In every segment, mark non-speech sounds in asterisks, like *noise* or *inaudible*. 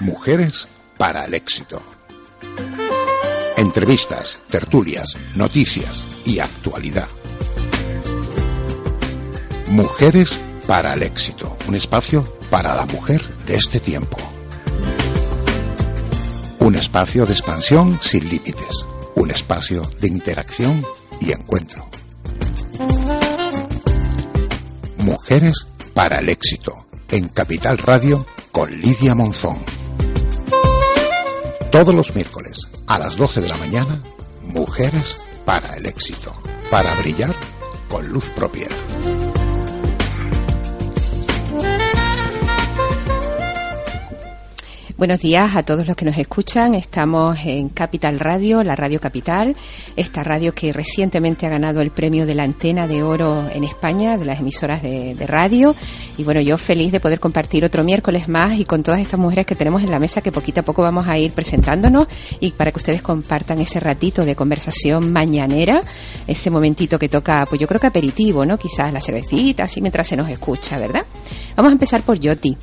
Mujeres para el éxito. Entrevistas, tertulias, noticias y actualidad. Mujeres para el éxito. Un espacio para la mujer de este tiempo. Un espacio de expansión sin límites. Un espacio de interacción y encuentro. Mujeres para el éxito. En Capital Radio con Lidia Monzón. Todos los miércoles a las 12 de la mañana, Mujeres para el éxito. Para brillar con luz propia. Buenos días a todos los que nos escuchan. Estamos en Capital Radio, la Radio Capital, esta radio que recientemente ha ganado el premio de la antena de oro en España, de las emisoras de, radio. Y bueno, yo feliz de poder compartir otro miércoles más y con todas estas mujeres que tenemos en la mesa que poquito a poco vamos a ir presentándonos y para que ustedes compartan ese ratito de conversación mañanera, ese momentito que toca, pues yo creo que aperitivo, ¿no? Quizás la cervecita, así mientras se nos escucha, ¿verdad? Vamos a empezar por Yoti.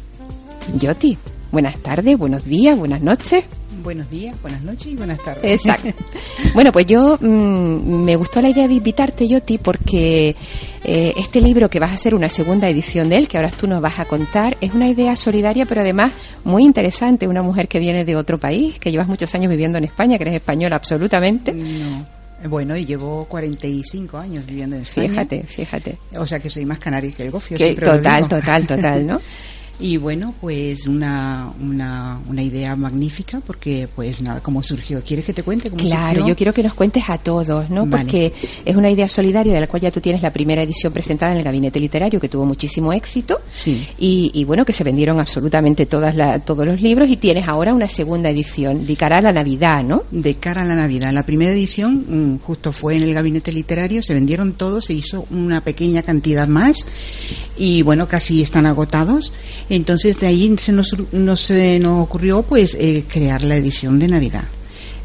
Yoti, Buenas tardes, buenos días, buenas noches. Buenos días, buenas noches y buenas tardes. Exacto. *laughs* bueno, pues yo mmm, me gustó la idea de invitarte, Yoti, porque eh, este libro que vas a hacer una segunda edición de él, que ahora tú nos vas a contar, es una idea solidaria, pero además muy interesante. Una mujer que viene de otro país, que llevas muchos años viviendo en España, que eres española absolutamente. No. Bueno, y llevo 45 años viviendo en España. Fíjate, fíjate. O sea que soy más canaria que el gofio. Que, total, total, total, ¿no? *laughs* Y bueno, pues una, una, una, idea magnífica porque pues nada, ¿cómo surgió? ¿Quieres que te cuente cómo Claro, surgió? yo quiero que nos cuentes a todos, ¿no? Vale. Porque es una idea solidaria de la cual ya tú tienes la primera edición presentada en el Gabinete Literario que tuvo muchísimo éxito Sí. y, y bueno, que se vendieron absolutamente todas la, todos los libros y tienes ahora una segunda edición de cara a la Navidad, ¿no? De cara a la Navidad. La primera edición mm, justo fue en el gabinete literario, se vendieron todos, se hizo una pequeña cantidad más y bueno, casi están agotados. Entonces de ahí se nos, nos, se nos ocurrió pues eh, crear la edición de Navidad.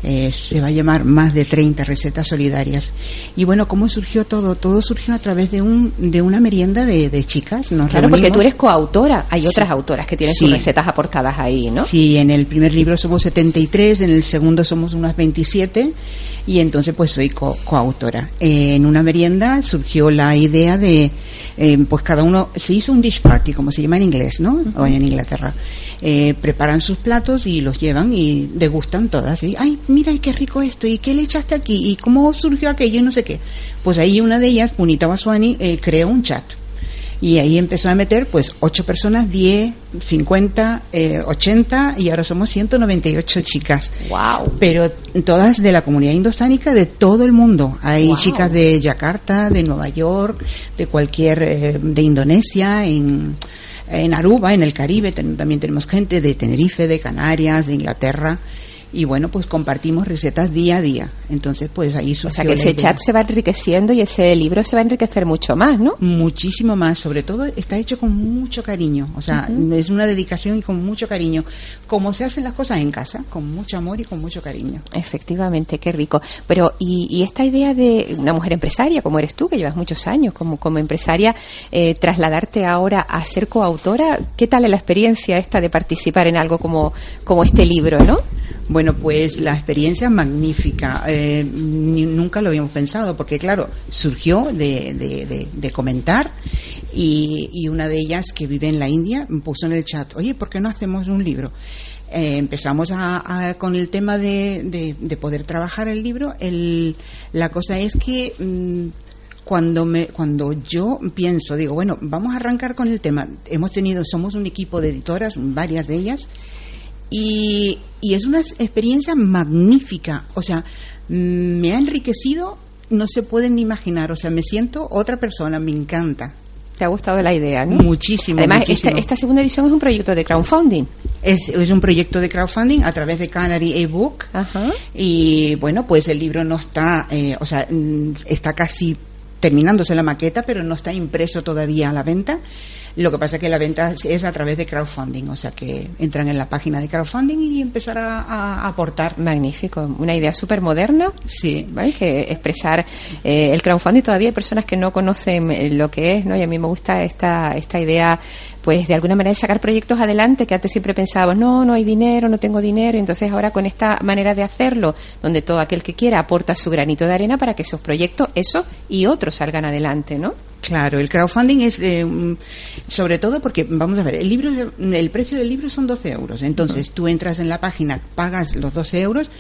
Eh, se va a llamar más de 30 recetas solidarias. Y bueno, ¿cómo surgió todo? Todo surgió a través de un de una merienda de, de chicas. Nos Claro, porque tú eres coautora. Hay otras autoras que tienen Sí. sus recetas aportadas ahí, ¿no? Sí, en el primer libro somos 73, en el segundo somos unas 27 y entonces pues soy co- coautora. Eh, en una merienda surgió la idea de, eh, pues cada uno, se hizo un dish party, como se llama en inglés, ¿no? O en Inglaterra. Eh, preparan sus platos y los llevan y degustan todas. Y, ay, mira, y qué rico esto, y qué le echaste aquí, y cómo surgió aquello, y no sé qué. Pues ahí una de ellas, Punita Baswani, eh, creó un chat. Y ahí empezó a meter pues 8 personas, 10, 50, eh, 80 y ahora somos 198 chicas. Wow. Pero todas de la comunidad indostánica de todo el mundo. Hay Wow. chicas de Yakarta, de Nueva York, de cualquier, eh, de Indonesia, en, en Aruba, en el Caribe. ten- también tenemos gente de Tenerife, de Canarias, de Inglaterra. Y bueno, pues compartimos recetas día a día. Entonces, pues ahí O sea que ese chat se va enriqueciendo y ese libro se va a enriquecer mucho más, ¿no? Muchísimo más, sobre todo está hecho con mucho cariño, o sea, es una dedicación y con mucho cariño, como se hacen las cosas en casa, con mucho amor y con mucho cariño. Efectivamente, qué rico. Pero, y, y esta idea de una mujer empresaria, como eres tú, que llevas muchos años como, como empresaria, eh, trasladarte ahora a ser coautora, ¿qué tal es la experiencia esta de participar en algo como, como este libro, no? Bueno, pues la experiencia es magnífica, eh, nunca lo habíamos pensado, porque claro, surgió de, de- de- de comentar y, y una de ellas que vive en la India puso en el chat, oye, ¿por qué no hacemos un libro? Eh, empezamos a- a- con el tema de, de- de poder trabajar el libro. La cosa es que mm, cuando me cuando yo pienso digo bueno vamos a arrancar con el tema hemos tenido somos un equipo de editoras varias de ellas y, y es una experiencia magnífica o sea mm, me ha enriquecido no se pueden ni imaginar o sea me siento otra persona me encanta ¿Te ha gustado la idea, no? muchísimo Además, muchísimo. Esta, esta segunda edición es un proyecto de crowdfunding. Es, es un proyecto de crowdfunding a través de Canary ebook Ajá. y bueno pues el libro no está eh, o sea mm, está casi terminándose la maqueta, pero no está impreso todavía a la venta. Lo que pasa es que la venta es a través de crowdfunding, o sea que entran en la página de crowdfunding y empezar a, a aportar. Magnífico, una idea súper moderna. Sí. ¿vale? Que expresar eh, el crowdfunding todavía hay personas que no conocen eh, lo que es, ¿no? Y a mí me gusta esta esta idea pues de alguna manera sacar proyectos adelante que antes siempre pensábamos, no, no hay dinero, no tengo dinero, entonces ahora con esta manera de hacerlo, donde todo aquel que quiera aporta su granito de arena para que esos proyectos, esos y otros salgan adelante, ¿no? Claro, el crowdfunding es eh, sobre todo porque, vamos a ver, el libro, el precio del libro son 12 euros. Entonces tú entras en la página, pagas los 12 euros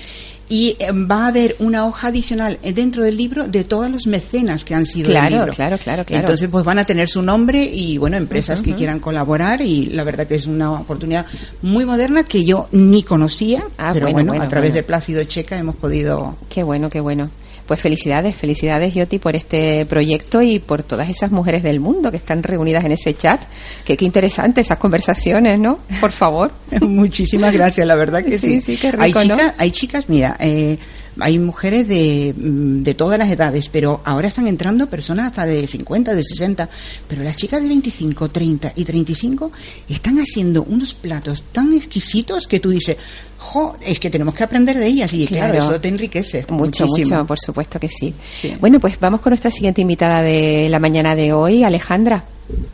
y eh, va a haber una hoja adicional dentro del libro de todos los mecenas que han sido claro, del libro. Claro, claro, claro. Entonces, pues van a tener su nombre y, bueno, empresas que quieran colaborar y la verdad que es una oportunidad muy moderna que yo ni conocía, ah, pero bueno, bueno, bueno a través bueno. de Plácido Checa hemos podido... Qué bueno, qué bueno. Pues felicidades, felicidades Yoti por este proyecto y por todas esas mujeres del mundo que están reunidas en ese chat. Que qué interesante esas conversaciones, ¿no? Por favor. *laughs* Muchísimas gracias, la verdad que sí. Sí, sí, qué rico, hay, hay chicas, mira, eh, hay mujeres de, mm, de todas las edades, pero ahora están entrando personas hasta de 50, de 60, pero las chicas de 25, 30 y 35 están haciendo unos platos tan exquisitos que tú dices, jo, es que tenemos que aprender de ellas y claro, Claro. eso te enriquece. Mucho, muchísimo. mucho, por supuesto que sí. Sí. Bueno, pues vamos con nuestra siguiente invitada de la mañana de hoy, Alejandra.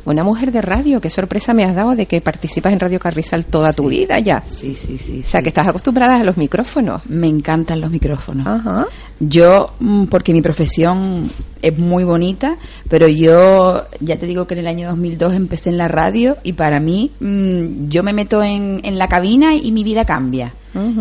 Una mujer de radio, qué sorpresa me has dado de que participas en Radio Carrizal toda tu vida ya. Sí, sí, sí. O sea, sí. que estás acostumbrada a los micrófonos. Me encantan los micrófonos. Ajá. Yo, mm, porque mi profesión es muy bonita, pero yo ya te digo que en el año 2002 empecé en la radio y para mí mm, yo me meto en, en la cabina y mi vida cambia.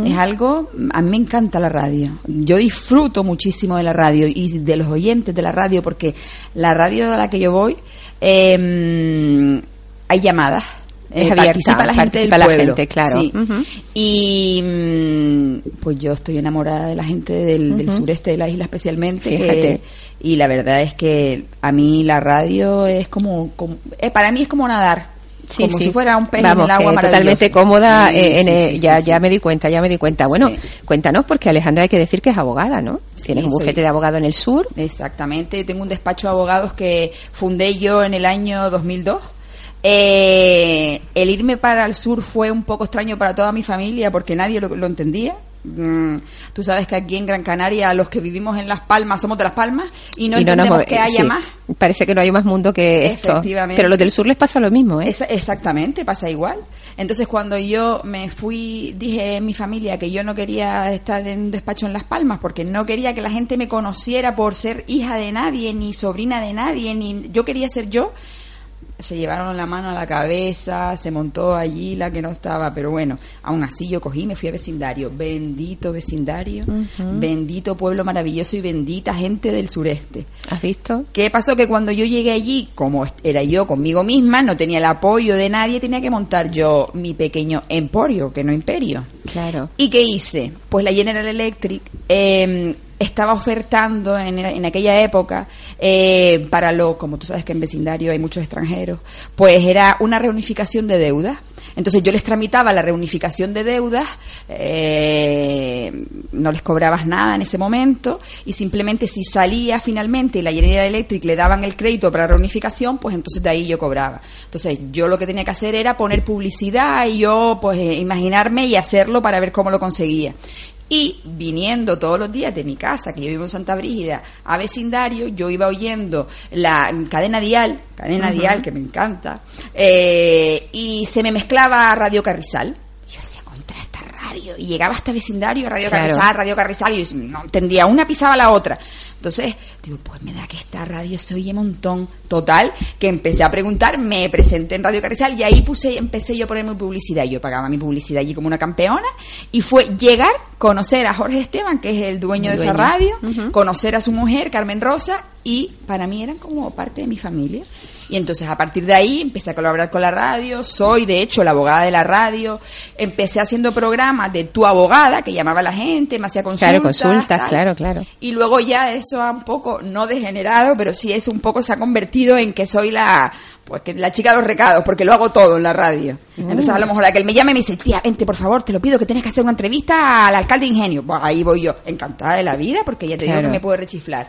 Es algo, a mí me encanta la radio. Yo disfruto muchísimo de la radio y de los oyentes de la radio porque la radio a la que yo voy eh, hay llamadas. Es Eh, abierta, participa la gente del participa la pueblo. gente, claro. Sí. Y mm, pues yo estoy enamorada de la gente del, del sureste de la isla especialmente. y la verdad es que a mí la radio es como, como- eh, para mí es como nadar. Sí, como sí. si fuera un pez Vamos, en el agua totalmente cómoda. Sí, eh, en, eh, ya, ya me di cuenta, ya me di cuenta. Bueno, cuéntanos, porque Alejandra hay que decir que es abogada, ¿no? Tienes un bufete de abogado en el sur. Exactamente, tengo un despacho de abogados que fundé yo en el año 2002. Eh, el irme para el sur fue un poco extraño para toda mi familia porque nadie lo, lo entendía. Mm, tú sabes que aquí en Gran Canaria los que vivimos en Las Palmas somos de Las Palmas y no y entendemos que haya sí, más. Parece que no hay más mundo que esto. Pero los del sur les pasa lo mismo, ¿eh? Esa- exactamente, pasa igual. Entonces, cuando yo me fui, dije en mi familia que yo no quería estar en un despacho en Las Palmas porque no quería que la gente me conociera por ser hija de nadie, ni sobrina de nadie, ni yo quería ser yo. Se llevaron la mano a la cabeza, se montó allí la que no estaba, pero bueno, aún así yo cogí y me fui a vecindario. Bendito vecindario, bendito pueblo maravilloso y bendita gente del sureste. ¿Has visto? ¿Qué pasó? Que cuando yo llegué allí, como era yo conmigo misma, no tenía el apoyo de nadie, tenía que montar yo mi pequeño emporio, que no imperio. Claro. ¿Y qué hice? Pues la General Electric eh, estaba ofertando en, en aquella época eh, para lo, como tú sabes que en vecindario hay muchos extranjeros, pues era una reunificación de deudas. Entonces yo les tramitaba la reunificación de deudas, eh, no les cobrabas nada en ese momento y simplemente si salía finalmente y la General Electric le daban el crédito para la reunificación, pues entonces de ahí yo cobraba. Entonces yo lo que tenía que hacer era poner publicidad y yo pues eh, imaginarme y hacerlo para ver cómo lo conseguía. Y viniendo todos los días de mi casa, que yo vivo en Santa Brígida, a vecindario, yo iba oyendo la cadena dial, cadena dial que me encanta, eh, y se me mezclaba Radio Carrizal. Y yo decía, radio. Y llegaba hasta vecindario, Radio Claro. Carrizal, Radio Carrizal, y no entendía, una pisaba la otra. Entonces, digo, pues me da que esta radio se oye un montón. Total, que empecé a preguntar, me presenté en Radio Carrizal y ahí puse, empecé yo a poner mi publicidad. Yo pagaba mi publicidad allí como una campeona y fue llegar, conocer a Jorge Esteban, que es el dueño El de esa radio, conocer a su mujer, Carmen Rosa, y para mí eran como parte de mi familia. Y entonces a partir de ahí empecé a colaborar con la radio, soy de hecho la abogada de la radio, empecé haciendo programas de tu abogada, que llamaba a la gente, me hacía consultas. Claro, consultas, tal. claro, claro. Y luego ya eso ha un poco, no degenerado, pero sí es un poco, se ha convertido en que soy la, pues que la chica de los recados, porque lo hago todo en la radio. Entonces a lo mejor la que él me llame y me dice, tía, vente por favor, te lo pido que tienes que hacer una entrevista al alcalde de Ingenio. Pues ahí voy yo, encantada de la vida, porque ya te digo que me puede rechiflar.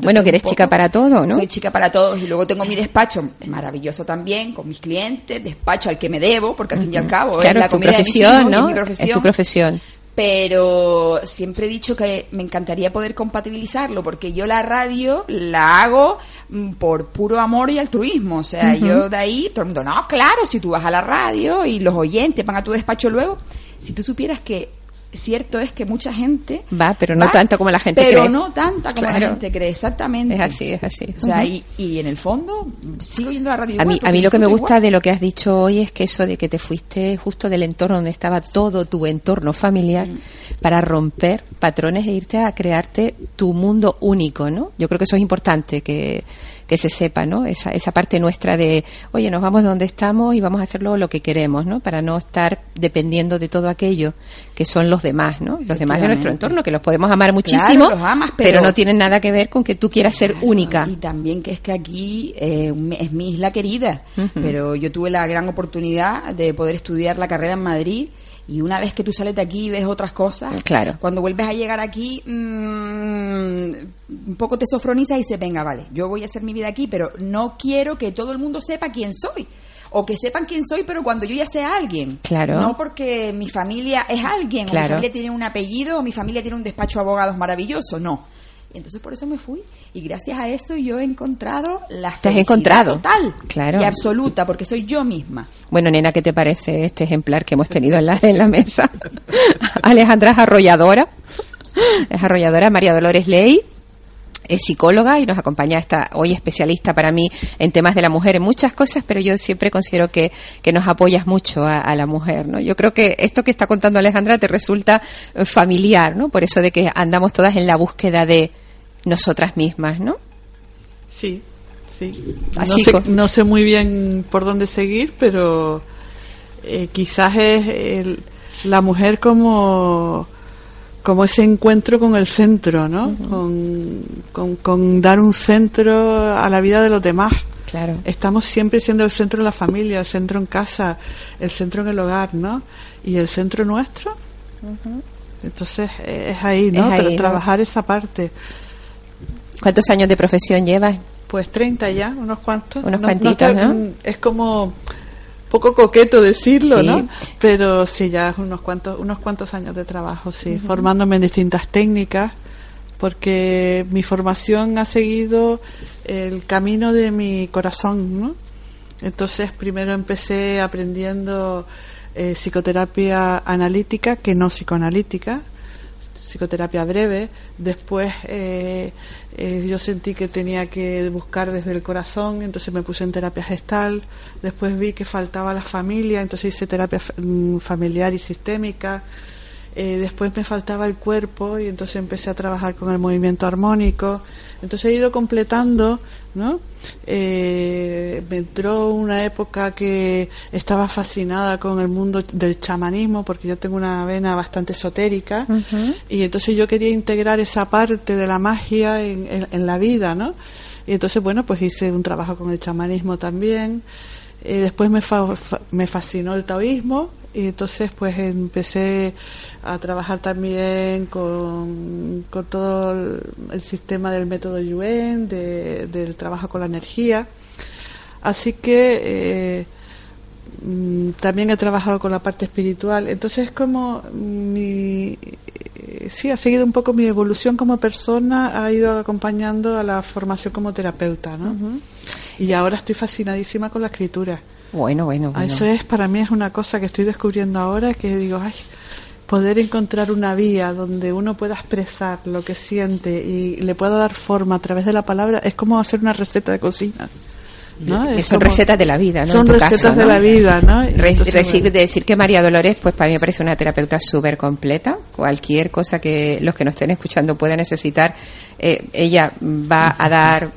Bueno, que eres chica para todo, ¿no? Soy chica para todos y luego tengo mi despacho maravilloso también con mis clientes, despacho al que me debo, porque al fin y al cabo claro, es la comida profesión, de ¿no? mi profesión. Es tu profesión. Pero siempre he dicho que me encantaría poder compatibilizarlo, porque yo la radio la hago mm, por puro amor y altruismo. O sea, yo de ahí, todo el mundo, no, claro, si tú vas a la radio y los oyentes van a tu despacho luego, si tú supieras que cierto es que mucha gente va, pero no tanto como la gente pero cree. Pero no tanta como la gente cree, exactamente. Es así, es así. O sea, y, y, en el fondo sigo yendo a la radio. A mí, a mí lo que me gusta igual. de lo que has dicho hoy es que eso de que te fuiste justo del entorno donde estaba todo tu entorno familiar Mm. para romper patrones e irte a crearte tu mundo único, ¿no? Yo creo que eso es importante que, que se sepa, ¿no? Esa, esa parte nuestra de, oye, nos vamos de donde estamos y vamos a hacerlo lo que queremos, ¿no? Para no estar dependiendo de todo aquello que son los demás, ¿no? Los demás de nuestro entorno, que los podemos amar muchísimo, Claro, los amas, pero... no tienen nada que ver con que tú quieras ser Claro, única. Y también que es que aquí eh, es mi isla querida, pero yo tuve la gran oportunidad de poder estudiar la carrera en Madrid y una vez que tú sales de aquí y ves otras cosas, Claro. cuando vuelves a llegar aquí, mm, un poco te sofronizas y dices, venga, vale, yo voy a hacer mi vida aquí, pero no quiero que todo el mundo sepa quién soy. O que sepan quién soy, pero cuando yo ya sea alguien. Claro. No porque mi familia es alguien, o Claro. mi familia tiene un apellido, o mi familia tiene un despacho de abogados maravilloso. No. Y entonces por eso me fui. Y gracias a eso yo he encontrado la Te has encontrado. total Claro. y absoluta, porque soy yo misma. Bueno, nena, ¿qué te parece este ejemplar que hemos tenido en la, en la mesa? *laughs* Alejandra es arrolladora, es arrolladora, María Dolores Ley es psicóloga y nos acompaña esta hoy especialista para mí en temas de la mujer en muchas cosas, pero yo siempre considero que, que nos apoyas mucho a, a la mujer, ¿no? Yo creo que esto que está contando Alejandra te resulta eh, familiar, ¿no? Por eso de que andamos todas en la búsqueda de nosotras mismas, ¿no? Sí, sí. Así No sé, no sé muy bien por dónde seguir, pero eh, quizás es el- la mujer como como ese encuentro con el centro, ¿no? con, con, con dar un centro a la vida de los demás. Claro. Estamos siempre siendo el centro de la familia, el centro en casa, el centro en el hogar, ¿no? Y el centro nuestro. Entonces eh, es ahí, ¿no? Es ahí, Tra- ¿no? Trabajar esa parte. ¿Cuántos años de profesión llevas? Pues 30 ya, unos cuantos. Unos No- cuantitos, ¿no? Es como poco coqueto decirlo, Sí. ¿no? Pero sí, ya unos cuantos, unos cuantos años de trabajo, sí, formándome en distintas técnicas, porque mi formación ha seguido el camino de mi corazón, ¿no? Entonces, primero empecé aprendiendo eh, psicoterapia analítica, que no psicoanalítica, psicoterapia breve. Después eh, eh, yo sentí que tenía que buscar desde el corazón, entonces me puse en terapia gestal. Después vi que faltaba la familia, entonces hice terapia mm, familiar y sistémica. Eh, después me faltaba el cuerpo y entonces empecé a trabajar con el movimiento armónico. Entonces he ido completando, ¿no? Eh, me entró una época que estaba fascinada con el mundo del chamanismo porque yo tengo una vena bastante esotérica y entonces yo quería integrar esa parte de la magia en, en- en la vida, ¿no? Y entonces, bueno, pues hice un trabajo con el chamanismo también. Eh, después me, fa- fa- me fascinó el taoísmo y entonces pues empecé a trabajar también con, con todo el, sistema del método Yuen, de- del trabajo con la energía. Así que eh, también he trabajado con la parte espiritual. Entonces es como mi... eh, Sí, ha seguido un poco mi evolución como persona, ha ido acompañando a la formación como terapeuta, ¿no? Y ahora estoy fascinadísima con la escritura. Bueno, bueno, Ah, bueno. Eso es, para mí es una cosa que estoy descubriendo ahora, que digo, ay, poder encontrar una vía donde uno pueda expresar lo que siente y le pueda dar forma a través de la palabra, es como hacer una receta de cocina. ¿No? Es son como- recetas de la vida, ¿no? Son recetas caso, de ¿no? la vida, ¿no? Entonces, decir, bueno. decir que María Dolores, pues para mí me parece una terapeuta súper completa. Cualquier cosa que los que nos estén escuchando puedan necesitar, eh, ella va a dar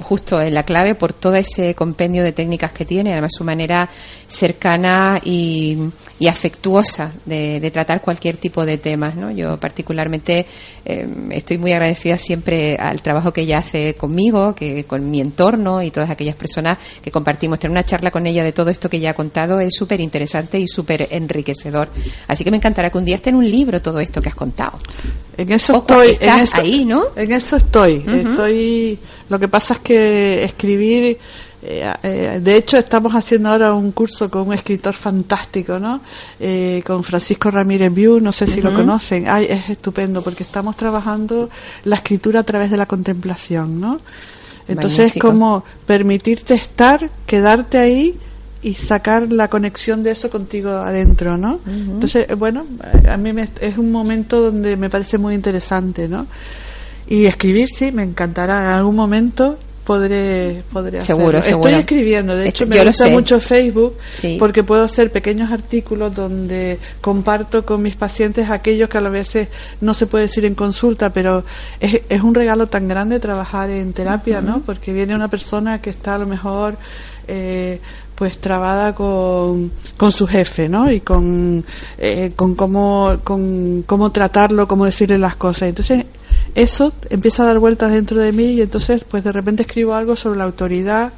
justo en la clave por todo ese compendio de técnicas que tiene, además su manera cercana y, y afectuosa de, de tratar cualquier tipo de temas. ¿no? Yo particularmente eh, estoy muy agradecida siempre al trabajo que ella hace conmigo, que con mi entorno y todas aquellas personas que compartimos tener una charla con ella de todo esto que ya ha contado es súper interesante y súper enriquecedor. Así que me encantará que un día esté en un libro todo esto que has contado. En eso Ojo, estoy. En estás eso, ahí, ¿no? En eso estoy. Estoy. Lo que pasa es que escribir. eh, eh, de hecho, estamos haciendo ahora un curso con un escritor fantástico, ¿no? Eh, con Francisco Ramírez Viu, no sé si lo conocen. Ay, es estupendo porque estamos trabajando la escritura a través de la contemplación, ¿no? Entonces es Magnífico. como permitirte estar, quedarte ahí y sacar la conexión de eso contigo adentro, ¿no? Entonces, eh, bueno, a mí me- es un momento donde me parece muy interesante, ¿no? Y escribir, sí, me encantará. En algún momento podré, podré Seguro, hacerlo. seguro. Estoy escribiendo, de hecho me gusta mucho Facebook Sí. porque puedo hacer pequeños artículos donde comparto con mis pacientes aquellos que a veces no se puede decir en consulta, pero es, es un regalo tan grande trabajar en terapia, ¿no? Porque viene una persona que está a lo mejor eh, pues trabada con, con su jefe, ¿no? Y con, eh, con cómo, con cómo tratarlo, cómo decirle las cosas. Entonces, eso empieza a dar vueltas dentro de mí y entonces, pues de repente escribo algo sobre la autoridad,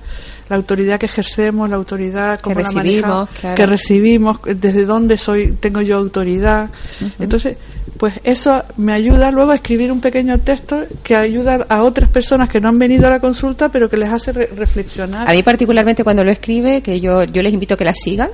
la autoridad que ejercemos, la autoridad cómo la recibimos, manejamos, claro. que recibimos, desde dónde soy, tengo yo autoridad. Entonces, pues eso me ayuda luego a escribir un pequeño texto que ayuda a otras personas que no han venido a la consulta, pero que les hace re- reflexionar. A mí particularmente cuando lo escribe, que yo, yo les invito a que la sigan.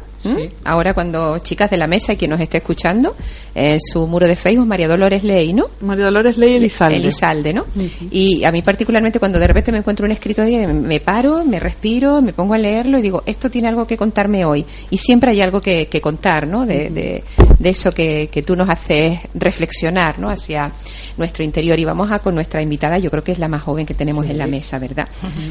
Ahora cuando chicas de la mesa y quien nos esté escuchando, en su muro de Facebook, María Dolores Ley, ¿no? María Dolores Ley Elizalde. Elizalde, ¿no? Y a mí particularmente cuando de repente me encuentro un escrito de me paro, me respiro, me pongo a leerlo y digo, esto tiene algo que contarme hoy. Y siempre hay algo que, que contar, ¿no? De, de, de eso que, que tú nos haces reflexionar, ¿no? Hacia nuestro interior. Y vamos a con nuestra invitada, yo creo que es la más joven que tenemos en la mesa, ¿verdad?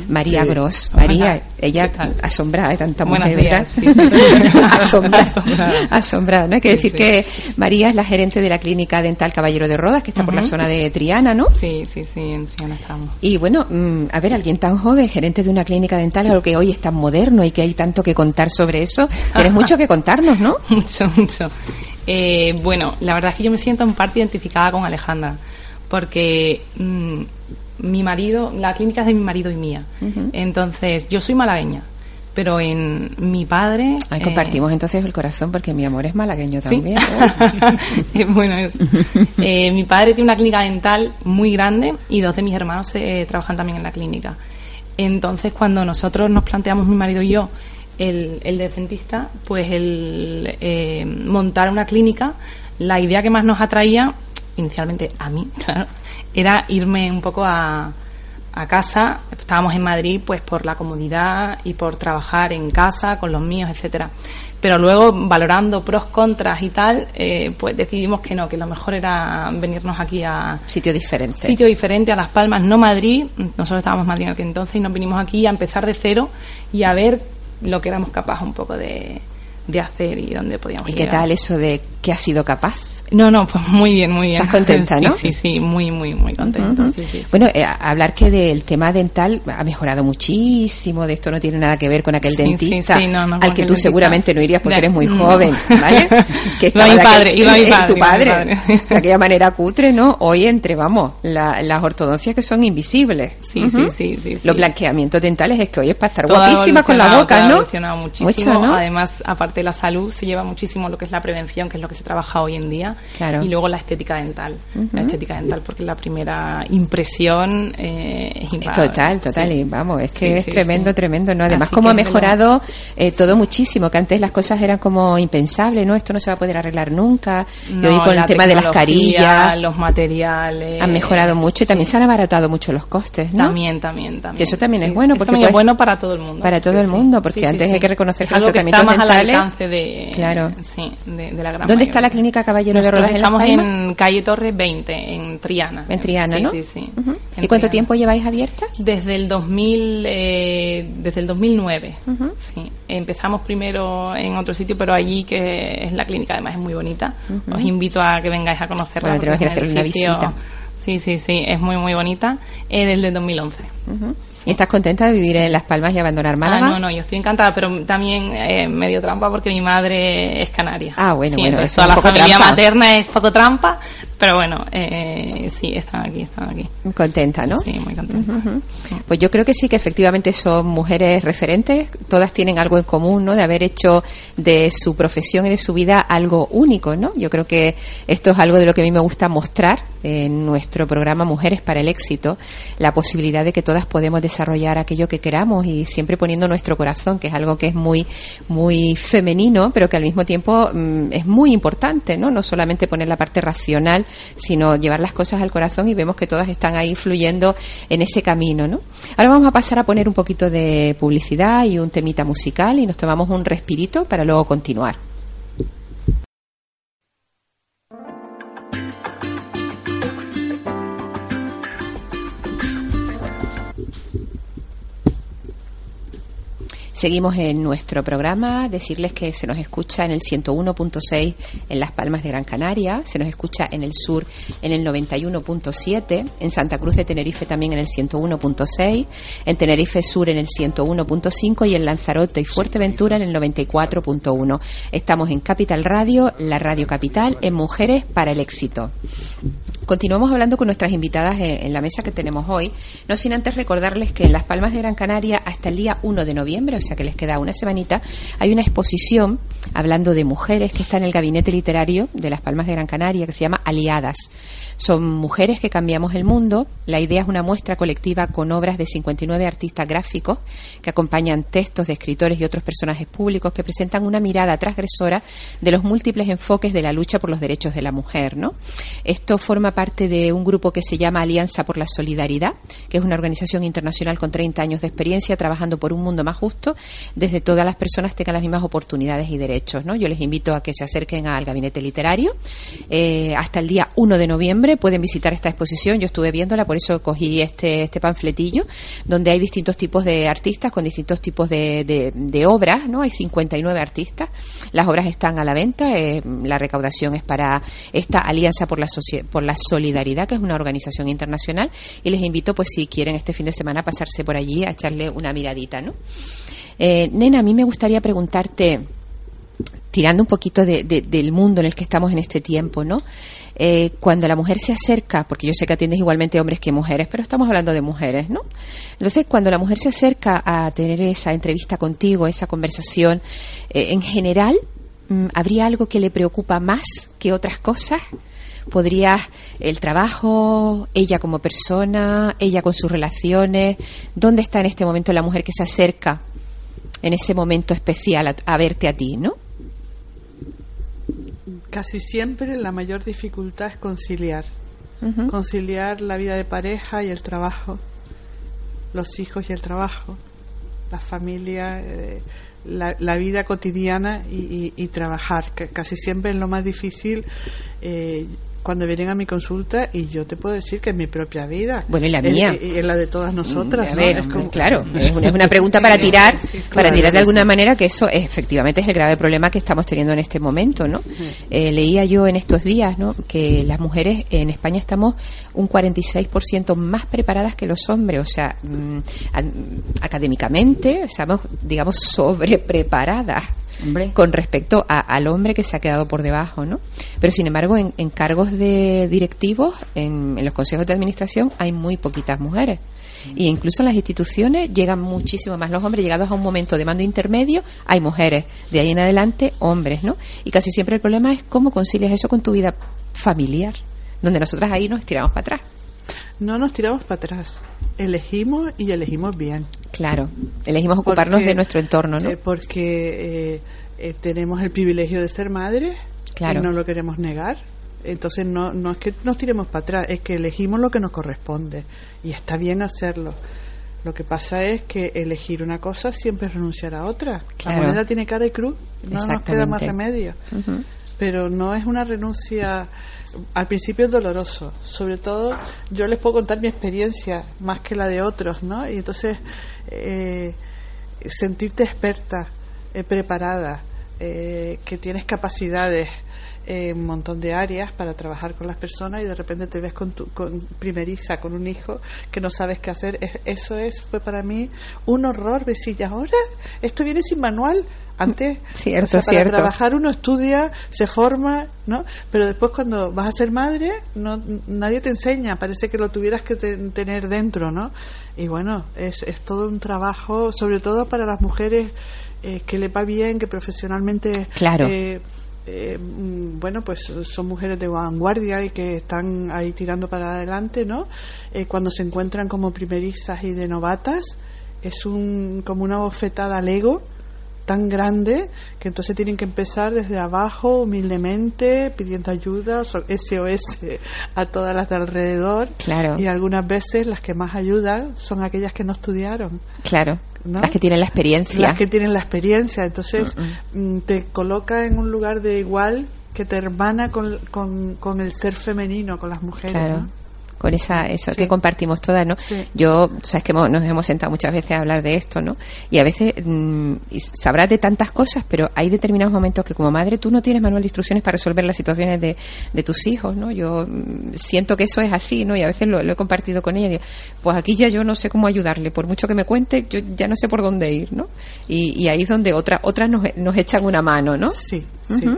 María Sí. Gross. María, ella asombrada de tanta mujer, ¿verdad? Sí, *laughs* asombrada. Asombrada. asombrada. ¿no? Hay que decir que María es la gerente de la clínica dental Caballero de Rodas, que está por la zona de Triana, ¿no? Sí, sí, sí, en Triana estamos. Y bueno, mm, a ver, alguien tan joven, gerente de una clínica dental, que hoy es tan moderno y que hay tanto que contar sobre eso, tienes mucho que contarnos, ¿no? *laughs* mucho, mucho. Eh, bueno, la verdad es que yo me siento en parte identificada con Alejandra, porque mm, mi marido, la clínica es de mi marido y mía. Entonces, yo soy malagueña, pero en mi padre... Ahí eh, compartimos entonces el corazón porque mi amor es malagueño también. *laughs* *laughs* Es bueno eso. Eh, mi padre tiene una clínica dental muy grande y dos de mis hermanos eh, trabajan también en la clínica. Entonces, cuando nosotros nos planteamos, mi marido y yo, el, el pues el eh, montar una clínica, la idea que más nos atraía, inicialmente a mí, *laughs* claro, era irme un poco a, a casa. Estábamos en Madrid, pues por la comodidad y por trabajar en casa con los míos, etcétera. Pero luego, valorando pros, contras y tal, eh, pues decidimos que no, que lo mejor era venirnos aquí a Sitio diferente. sitio diferente, a Las Palmas, no Madrid. Nosotros estábamos en Madrid en aquel entonces y nos vinimos aquí a empezar de cero y a ver lo que éramos capaces un poco de, de hacer y dónde podíamos ¿Y qué llegar. tal eso de que has sido capaz? No, no, pues muy bien, muy bien. ¿Estás contenta, sí, no? Sí, sí, muy, muy, muy sí, sí. Bueno, eh, hablar que del tema dental ha mejorado muchísimo, de esto no tiene nada que ver con aquel dentista no, no, al que tú seguramente no irías porque eres muy joven, ¿vale? *laughs* Iba mi padre, aquel- iba mi es padre, tu iba mi padre, padre. de aquella manera cutre, ¿no? Hoy entre, vamos, la- las ortodoncias que son invisibles. Sí, sí, sí, sí, sí. Los blanqueamientos dentales es que hoy es para estar Todo ha guapísima con la boca, ha ¿no? evolucionado muchísimo. Mucho, ¿no? Además, aparte de la salud, se lleva muchísimo lo que es la prevención, que es lo que se trabaja hoy en día. Claro. Y luego la estética dental. La estética dental, porque la primera impresión eh, es imparable. Total, total, Sí. y vamos, es que Sí, es sí, tremendo, tremendo, ¿no? Además, Así como ha es mejorado eh, todo muchísimo, que antes las cosas eran como impensables, ¿no? Esto no se va a poder arreglar nunca. y No, hoy con el tema de las carillas los materiales. han mejorado mucho y también se han abaratado mucho los costes, ¿no? También, también, también. Que eso también es bueno, porque también es puedes- bueno para todo el mundo. para todo el mundo, porque antes hay que reconocer Es que los algo que está tratamientos más al dentales- alcance de, Claro. sí, de, de la gran ¿Dónde está mayoría. la clínica Caballero de Estamos en calle Torres 20, en Triana. En Triana, Sí, ¿no? Sí, sí. ¿Y cuánto Triana. tiempo lleváis abierta? Desde el 2000, eh, desde el 2009. Ujú. Sí. Empezamos primero en otro sitio, pero allí que es la clínica, además es muy bonita. Os invito a que vengáis a conocerla. Bueno, tenemos que hacerle una visita. Sí, sí, sí, es muy, muy bonita. Eh, desde el 2011. Ujú. ¿Y estás contenta de vivir en Las Palmas y abandonar Málaga? Ah, no, no, yo estoy encantada, pero también eh, medio trampa porque mi madre es canaria. Ah, bueno, Sí, bueno, eso es toda un la poco familia trampa. materna es poco trampa, pero bueno, eh, sí, están aquí, están aquí. Contenta, ¿no? Sí, muy contenta. Pues yo creo que sí que efectivamente son mujeres referentes, todas tienen algo en común, ¿no? De haber hecho de su profesión y de su vida algo único, ¿no? Yo creo que esto es algo de lo que a mí me gusta mostrar en nuestro programa Mujeres para el éxito, la posibilidad de que todas podemos desarrollar aquello que queramos y siempre poniendo nuestro corazón, que es algo que es muy muy femenino, pero que al mismo tiempo mm, es muy importante, ¿no? No solamente poner la parte racional, sino llevar las cosas al corazón y vemos que todas están ahí fluyendo en ese camino, ¿no? Ahora vamos a pasar a poner un poquito de publicidad y un temita musical y nos tomamos un respirito para luego continuar. Seguimos en nuestro programa. Decirles que se nos escucha en el 101.6 en Las Palmas de Gran Canaria, se nos escucha en el sur en el 91.7, en Santa Cruz de Tenerife también en el 101.6, en Tenerife Sur en el 101.5 y en Lanzarote y Fuerteventura en el 94.1. Estamos en Capital Radio, la Radio Capital, en Mujeres para el Éxito. Continuamos hablando con nuestras invitadas en, en la mesa que tenemos hoy, no sin antes recordarles que en Las Palmas de Gran Canaria hasta el día 1 de noviembre, que les queda una semanita, hay una exposición hablando de mujeres que está en el gabinete literario de Las Palmas de Gran Canaria que se llama Aliadas. Son mujeres que cambiamos el mundo. La idea es una muestra colectiva con obras de 59 artistas gráficos que acompañan textos de escritores y otros personajes públicos que presentan una mirada transgresora de los múltiples enfoques de la lucha por los derechos de la mujer. ¿no? Esto forma parte de un grupo que se llama Alianza por la Solidaridad, que es una organización internacional con 30 años de experiencia trabajando por un mundo más justo, desde todas las personas tengan las mismas oportunidades y derechos. ¿no? Yo les invito a que se acerquen al gabinete literario. Eh, hasta el día 1 de noviembre pueden visitar esta exposición. Yo estuve viéndola, por eso cogí este, este panfletillo, donde hay distintos tipos de artistas con distintos tipos de, de- obras. ¿no? Hay 59 artistas. Las obras están a la venta. eh, la recaudación es para esta Alianza por la, por la Solidaridad, que es una organización internacional. Y les invito, pues si quieren este fin de semana, a pasarse por allí a echarle una miradita. ¿no? Eh, nena, a mí me gustaría preguntarte, tirando un poquito de- de- del mundo en el que estamos en este tiempo, ¿no? Eh, cuando la mujer se acerca, porque yo sé que atiendes igualmente hombres que mujeres, pero estamos hablando de mujeres, ¿no? Entonces, cuando la mujer se acerca a tener esa entrevista contigo, esa conversación, eh, en general, mm, ¿habría algo que le preocupa más que otras cosas? ¿Podría el trabajo, ella como persona, ella con sus relaciones? ¿Dónde está en este momento la mujer que se acerca en ese momento especial a, a verte a ti, ¿no? Casi siempre la mayor dificultad es conciliar. Conciliar la vida de pareja y el trabajo, los hijos y el trabajo, la familia, eh, la, la vida cotidiana y, y- y trabajar. que casi siempre es lo más difícil eh, cuando vienen a mi consulta y yo te puedo decir que en mi propia vida. Bueno, y la es- mía. Y, en la de todas nosotras. A ¿no? ver, Es como- claro, es una, es una pregunta para tirar, para claro, tirar de alguna sí. manera que eso es, efectivamente es el grave problema que estamos teniendo en este momento, ¿no? Eh, leía yo en estos días, ¿no? Que las mujeres en España estamos un 46% más preparadas que los hombres, o sea, mm, a- académicamente estamos, digamos, *laughs* sobrepreparadas con respecto a- al hombre que se ha quedado por debajo, ¿no? Pero sin embargo, en, en cargos de directivos, en, en los consejos de administración, hay muy poquitas mujeres. Y incluso en las instituciones llegan muchísimo más los hombres. Llegados a un momento de mando intermedio, hay mujeres. De ahí en adelante, hombres, ¿no? Y casi siempre el problema es cómo concilias eso con tu vida familiar, donde nosotras ahí nos tiramos para atrás. No nos tiramos para atrás. Elegimos y elegimos bien. Claro, elegimos ocuparnos Porque- de nuestro entorno, ¿no? eh, porque eh, eh, tenemos el privilegio de ser madres Claro. y no lo queremos negar. Entonces no, no es que nos tiremos para atrás, es que elegimos lo que nos corresponde y está bien hacerlo. Lo que pasa es que elegir una cosa siempre es renunciar a otra. Claro. La moneda tiene cara y cruz, no nos queda más remedio. Pero no es una renuncia, al principio es doloroso. Sobre todo, yo les puedo contar mi experiencia más que la de otros, ¿no? Y entonces, eh, sentirte experta, eh, preparada, eh, que tienes capacidades en un montón de áreas para trabajar con las personas y de repente te ves con, tu, con primeriza, con un hijo que no sabes qué hacer. Es- eso es fue para mí un horror. Decir, ¿y ahora? Esto viene sin manual. Antes, Cierto, o sea, para cierto. trabajar uno estudia, se forma, ¿no? Pero después cuando vas a ser madre, no nadie te enseña, parece que lo tuvieras que te- tener dentro, ¿no? Y bueno, es, es todo un trabajo, sobre todo para las mujeres eh, que le va bien, que profesionalmente Claro. eh, eh, mm, bueno, pues son mujeres de vanguardia y que están ahí tirando para adelante, ¿no? Eh, cuando se encuentran como primerizas y de novatas, es un como una bofetada al ego tan grande que entonces tienen que empezar desde abajo, humildemente, pidiendo ayuda, so- SOS a todas las de alrededor. Claro. Y algunas veces las que más ayudan son aquellas que no estudiaron. Claro. ¿No? Las que tienen la experiencia. Las que tienen la experiencia. Entonces mm, te coloca en un lugar de igual que te hermana con, con, con el ser femenino, con las mujeres. Claro. ¿no? Con esa, eso Sí. que compartimos todas, ¿no? Sí. Yo, sabes que hemos- nos hemos sentado muchas veces a hablar de esto, ¿no? Y a veces mm, sabrás de tantas cosas, pero hay determinados momentos que como madre tú no tienes manual de instrucciones para resolver las situaciones de, de tus hijos, ¿no? Yo mm, siento que eso es así, ¿no? Y a veces lo, lo he compartido con ella. Digo, pues aquí ya yo no sé cómo ayudarle, por mucho que me cuente, yo ya no sé por dónde ir, ¿no? Y, y ahí es donde otras otras nos, nos echan una mano, ¿no? Sí, sí.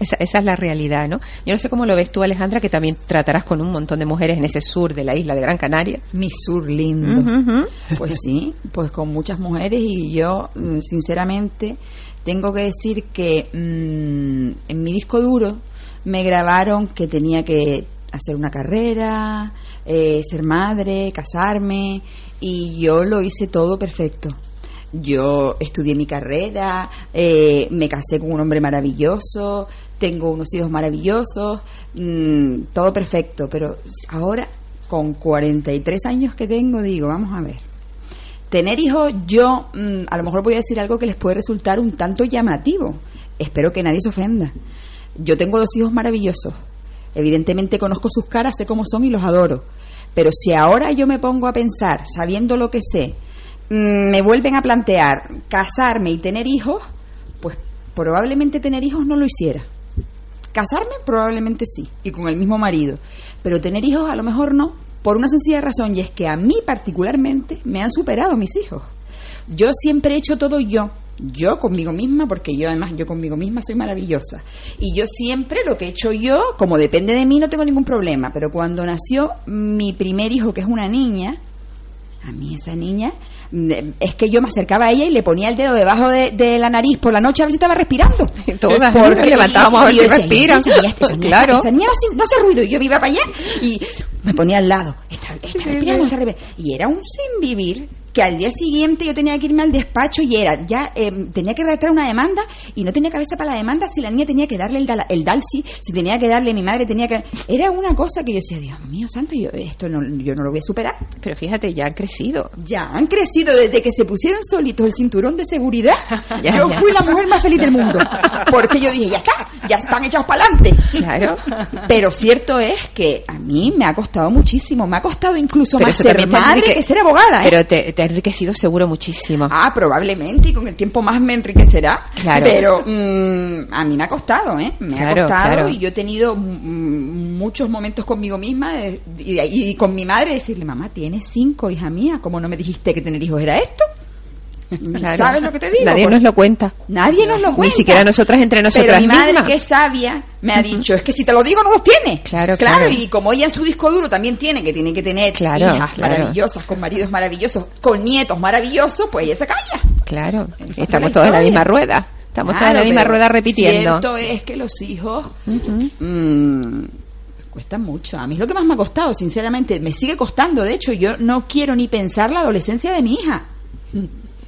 Esa, esa es la realidad, ¿no? Yo no sé cómo lo ves tú, Alejandra, que también tratarás con un montón de mujeres en ese sur de la isla de Gran Canaria. Mi sur lindo. Pues sí, pues con muchas mujeres y yo, mm, sinceramente, tengo que decir que mm, en mi disco duro me grabaron que tenía que hacer una carrera, eh, ser madre, casarme y yo lo hice todo perfecto. Yo estudié mi carrera, eh, me casé con un hombre maravilloso, tengo unos hijos maravillosos, mm, todo perfecto, pero ahora con 43 años que tengo digo, vamos a ver, tener hijos yo mm, a lo mejor voy a decir algo que les puede resultar un tanto llamativo, espero que nadie se ofenda. Yo tengo dos hijos maravillosos, evidentemente conozco sus caras, sé cómo son y los adoro, pero si ahora yo me pongo a pensar, sabiendo lo que sé, me vuelven a plantear casarme y tener hijos, pues probablemente tener hijos no lo hiciera. Casarme probablemente sí, y con el mismo marido, pero tener hijos a lo mejor no, por una sencilla razón, y es que a mí particularmente me han superado mis hijos. Yo siempre he hecho todo yo, yo conmigo misma, porque yo además yo conmigo misma soy maravillosa. Y yo siempre lo que he hecho yo, como depende de mí, no tengo ningún problema. Pero cuando nació mi primer hijo, que es una niña, a mí esa niña, mm, es que yo me acercaba a ella y le ponía el dedo debajo de, de la nariz por la noche a ver si estaba respirando. *laughs* Todas, Porque- levantábamos a ver si decía, respiran. "Esa niña- esa niña- Claro. niña no, hace- ruido. Y yo iba para allá y me ponía al lado. Está, está respirando, está respirando. Y era un sin vivir que al día siguiente yo tenía que irme al despacho y era, ya eh, tenía que redactar una demanda y no tenía cabeza para la demanda si la niña tenía que darle el, dal- el dalsi, si tenía que darle, mi madre tenía que... Era una cosa que yo decía, Dios mío santo, yo esto no, yo no lo voy a superar. Pero fíjate, ya han crecido. Ya han crecido desde que se pusieron solitos el cinturón de seguridad. *laughs* Ya, yo ya. fui la mujer más feliz del mundo. Porque yo dije, ya está, ya están echados para adelante. Claro. Pero cierto es que a mí me ha costado muchísimo. Me ha costado incluso Pero más ser madre enrique- que ser abogada. ¿eh? Pero te, te enriquecido seguro muchísimo. Ah, probablemente, y con el tiempo más me enriquecerá. Claro. Pero mm, a mí me ha costado, ¿eh? Me Claro, ha costado claro. y yo he tenido mm, muchos momentos conmigo misma de- y, y con mi madre decirle, mamá, tienes cinco, hija mía, ¿cómo no me dijiste que tener hijos era esto? Claro. ¿Sabes lo que te digo? Nadie Porque nos lo cuenta. Nadie nos lo Ni cuenta. siquiera nosotras entre nosotras Pero mi madre, mismas. que es sabia, me ha dicho, es que si te lo digo no los tiene. Claro, claro. y como ella en su disco duro también tiene, que tiene que tener Claro, hijas claro. maravillosas, con maridos maravillosos, con nietos maravillosos, pues ella se calla. Claro. Esa Estamos todos en la misma rueda. Estamos todos en la misma rueda repitiendo. Cierto es que los hijos mm, cuestan mucho. A mí es lo que más me ha costado, sinceramente. Me sigue costando. De hecho, yo no quiero ni pensar la adolescencia de mi hija.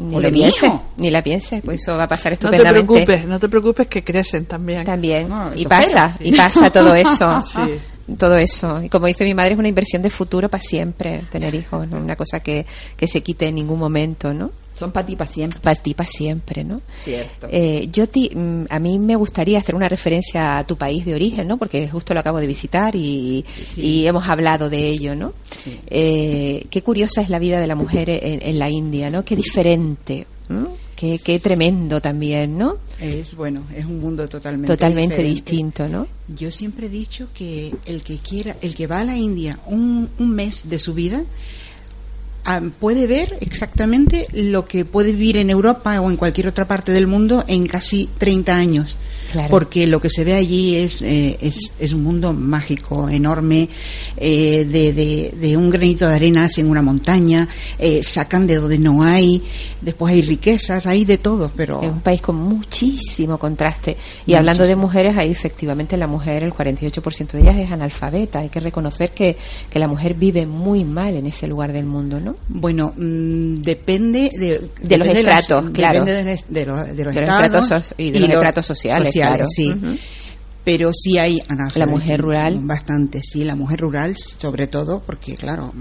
Ni O lo de mi pienses, hijo. ni la pienses, pues eso va a pasar No te estupendamente. preocupes, no te preocupes que crecen también. También. No, y pasa, y pasa todo eso. *laughs* Sí. Todo eso. Y como dice mi madre, es una inversión de futuro para siempre tener hijos, no una cosa que, que se quite en ningún momento, ¿no? Son para ti, para siempre. Para ti, para siempre, ¿no? Cierto. Eh, yo ti- mm, a mí me gustaría hacer una referencia a tu país de origen, ¿no? Porque justo lo acabo de visitar y, y hemos hablado de ello, ¿no? Eh, qué curiosa es la vida de la mujer en, en la India, ¿no? Qué diferente. ¿no? qué, qué tremendo también, ¿no? Es bueno, es un mundo totalmente Totalmente diferente. distinto, ¿no? Yo siempre he dicho que el que quiera, el que va a la India un, un mes de su vida puede ver exactamente lo que puede vivir en Europa o en cualquier otra parte del mundo en casi 30 años. Claro. Porque lo que se ve allí es, eh, es, es un mundo mágico, enorme, eh, de, de, de un granito de arena hacen una montaña, eh, sacan de donde no hay, después hay riquezas, hay de todo, pero... Es un país con muchísimo contraste. Y hablando de mujeres, ahí efectivamente la mujer, el 48% de ellas es analfabeta. Hay que reconocer que, que la mujer vive muy mal en ese lugar del mundo, ¿no? Bueno, mm, depende de, De los estratos, claro. Depende de, los- de los, de los De los estados estratos y de los estratos sociales, claro. sí. Pero sí hay La mujer rural. Bastante, sí, la mujer rural, sobre todo, porque, claro,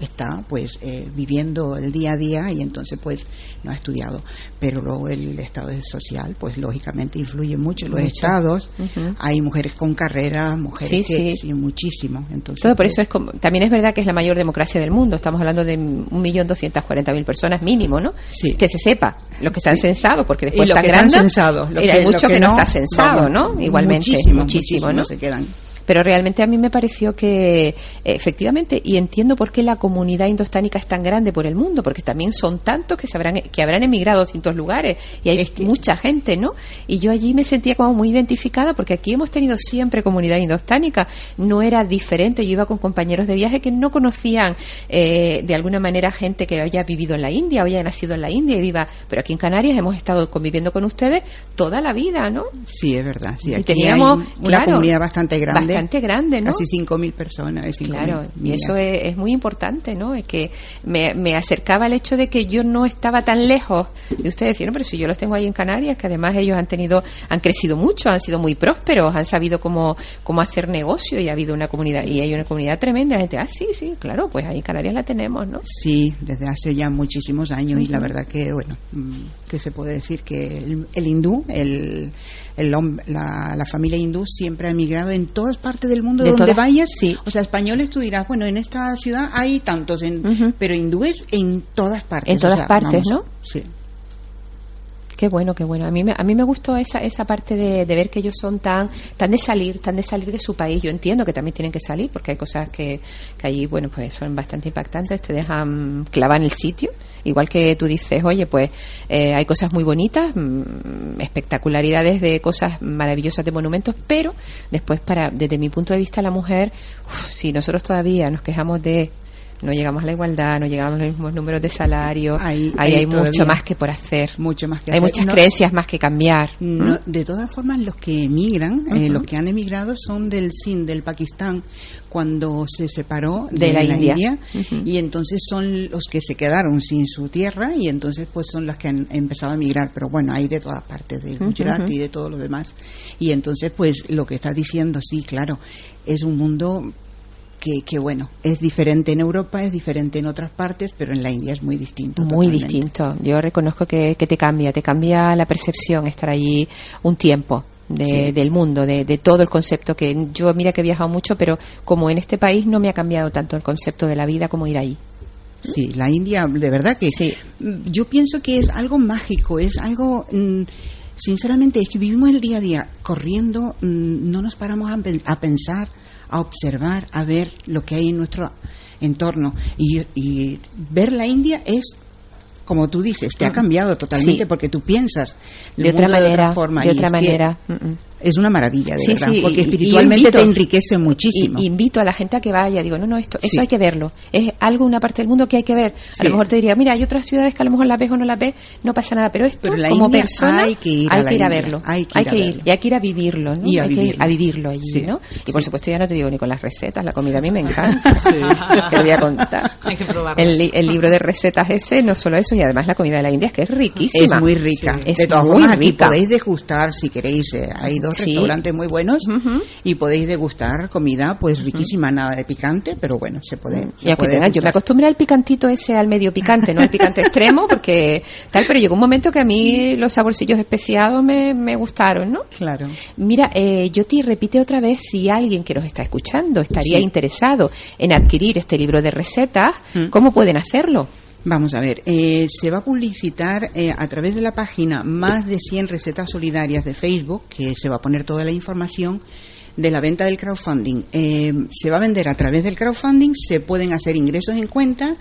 está pues eh, viviendo el día a día y entonces pues no ha estudiado. Pero luego el estado social, pues lógicamente influye mucho. Los Mucho. estados, hay mujeres con carrera, mujeres Sí, que sí. muchísimo. Entonces, Todo por pues, eso es como, también es verdad que es la mayor democracia del mundo. Estamos hablando de 1.240.000 personas mínimo, ¿no? Sí. Que se sepa, los que están censados, porque después Y los están grandes. censados, los y hay mucho los que, que no no, está censado, vamos, ¿no? Igualmente, muchísimo, ¿no? se quedan. Pero realmente a mí me pareció que, efectivamente, y entiendo por qué la comunidad indostánica es tan grande por el mundo, porque también son tantos que, se habrán, que habrán emigrado a distintos lugares y hay mucha gente, ¿no? Y yo allí me sentía como muy identificada porque aquí hemos tenido siempre comunidad indostánica, no era diferente. Yo iba con compañeros de viaje que no conocían eh, de alguna manera gente que haya vivido en la India o haya nacido en la India y viva, pero aquí en Canarias hemos estado conviviendo con ustedes toda la vida, ¿no? Sí, es verdad. Sí, Y aquí teníamos, hay una claro, comunidad bastante grande. Bastante grande, ¿no? Casi 5.000 personas. 5.000 Claro, y eso es, es muy importante, ¿no? Es que me, me acercaba al hecho de que yo no estaba tan lejos de ustedes. Decían, pero si yo los tengo ahí en Canarias, que además ellos han tenido, han crecido mucho, han sido muy prósperos, han sabido cómo, cómo hacer negocio y ha habido una comunidad, y hay una comunidad tremenda. La gente, ah, sí, sí, claro, pues ahí en Canarias la tenemos, ¿no? Sí, desde hace ya muchísimos años y la verdad que, bueno, mm, que se puede decir que el, el hindú, el, el la, la familia hindú siempre ha emigrado en todas partes del mundo, De donde todas- vayas. sí. O sea, españoles tú dirás, bueno, en esta ciudad hay tantos, en, pero hindúes en todas partes. En todas o sea, partes, vamos, ¿no? Sí. Qué bueno, qué bueno. A mí me, a mí me gustó esa, esa parte de, de ver que ellos son tan, tan de salir, tan de salir de su país. Yo entiendo que también tienen que salir porque hay cosas que, que allí, bueno, pues son bastante impactantes, te dejan clavar en el sitio. Igual que tú dices, oye, pues eh, hay cosas muy bonitas, mm, espectacularidades de cosas maravillosas de monumentos, pero después, para desde mi punto de vista, la mujer, uf, si nosotros todavía nos quejamos de no llegamos a la igualdad, no llegamos a los mismos números de salario, Ahí- ahí ahí hay mucho más que por hacer. Mucho más que Hay hacer. muchas No- creencias más que cambiar. No, de todas formas, los que emigran, eh, los que han emigrado son del Sind, del Pakistán, cuando se separó de, De la India. Y entonces son los que se quedaron sin su tierra y entonces pues son los que han empezado a emigrar, pero bueno, hay de todas partes, de Ujú, Gujarat y de todos los demás. Y entonces pues lo que estás diciendo, sí, claro, es un mundo que, que bueno, es diferente en Europa, es diferente en otras partes, pero en la India es muy distinto. Muy totalmente. distinto. Yo reconozco que, que te cambia, te cambia la percepción estar allí un tiempo. De, Sí. del mundo, de, de todo el concepto que yo mira que he viajado mucho, pero como en este país no me ha cambiado tanto el concepto de la vida como ir ahí. Sí, la India, de verdad que Sí. yo pienso que es algo mágico, es algo, mm, sinceramente, es que vivimos el día a día corriendo, mm, no nos paramos a, a pensar, a observar, a ver lo que hay en nuestro entorno. Y, y ver la India es, como tú dices, te ha cambiado totalmente Sí. porque tú piensas De otra manera, de otra forma. de otra que manera. Mm, mm. Es una maravilla, de Sí, verdad, sí, porque y- y espiritualmente invito- te enriquece muchísimo. Y, invito a la gente a que vaya. Digo, no, no, esto, eso hay que verlo. Es algo, una parte del mundo que hay que ver. A lo mejor te diría, mira, hay otras ciudades que a lo mejor las ves o no las ves, no pasa nada. Pero esto, Pero la como India persona, hay que ir a hay la que ir a India, verlo. hay que ir. Y hay que ir a vivirlo, ¿no? Y a hay que ir a vivirlo allí. ¿no? Y por supuesto ya no te digo ni con las recetas, la comida a mí me *laughs* encanta. *laughs* lo voy a contar. *laughs* Hay que probarlo. El, li- el libro de recetas ese, no solo eso, y además la comida de la India es que es riquísima. Es muy rica. Es de todas muy formas, aquí rica. podéis degustar si queréis. eh, hay dos Sí. restaurantes muy buenos y podéis degustar comida pues riquísima, nada de picante, pero bueno, se puede. se Y puede tenga, yo me acostumbré al picantito ese, al medio picante, no al picante *laughs* extremo, porque tal, pero llegó un momento que a mí los saborcillos especiados me, me gustaron, ¿no? Claro. Mira, eh, Yoti, repite otra vez si alguien que nos está escuchando estaría Sí. interesado en adquirir este libro de recetas, Mm. ¿cómo pueden hacerlo? Vamos a ver, eh, se va a publicitar eh, a través de la página más de 100 recetas solidarias de Facebook, que se va a poner toda la información de la venta del crowdfunding. Eh, se va a vender a través del crowdfunding, se pueden hacer ingresos en cuenta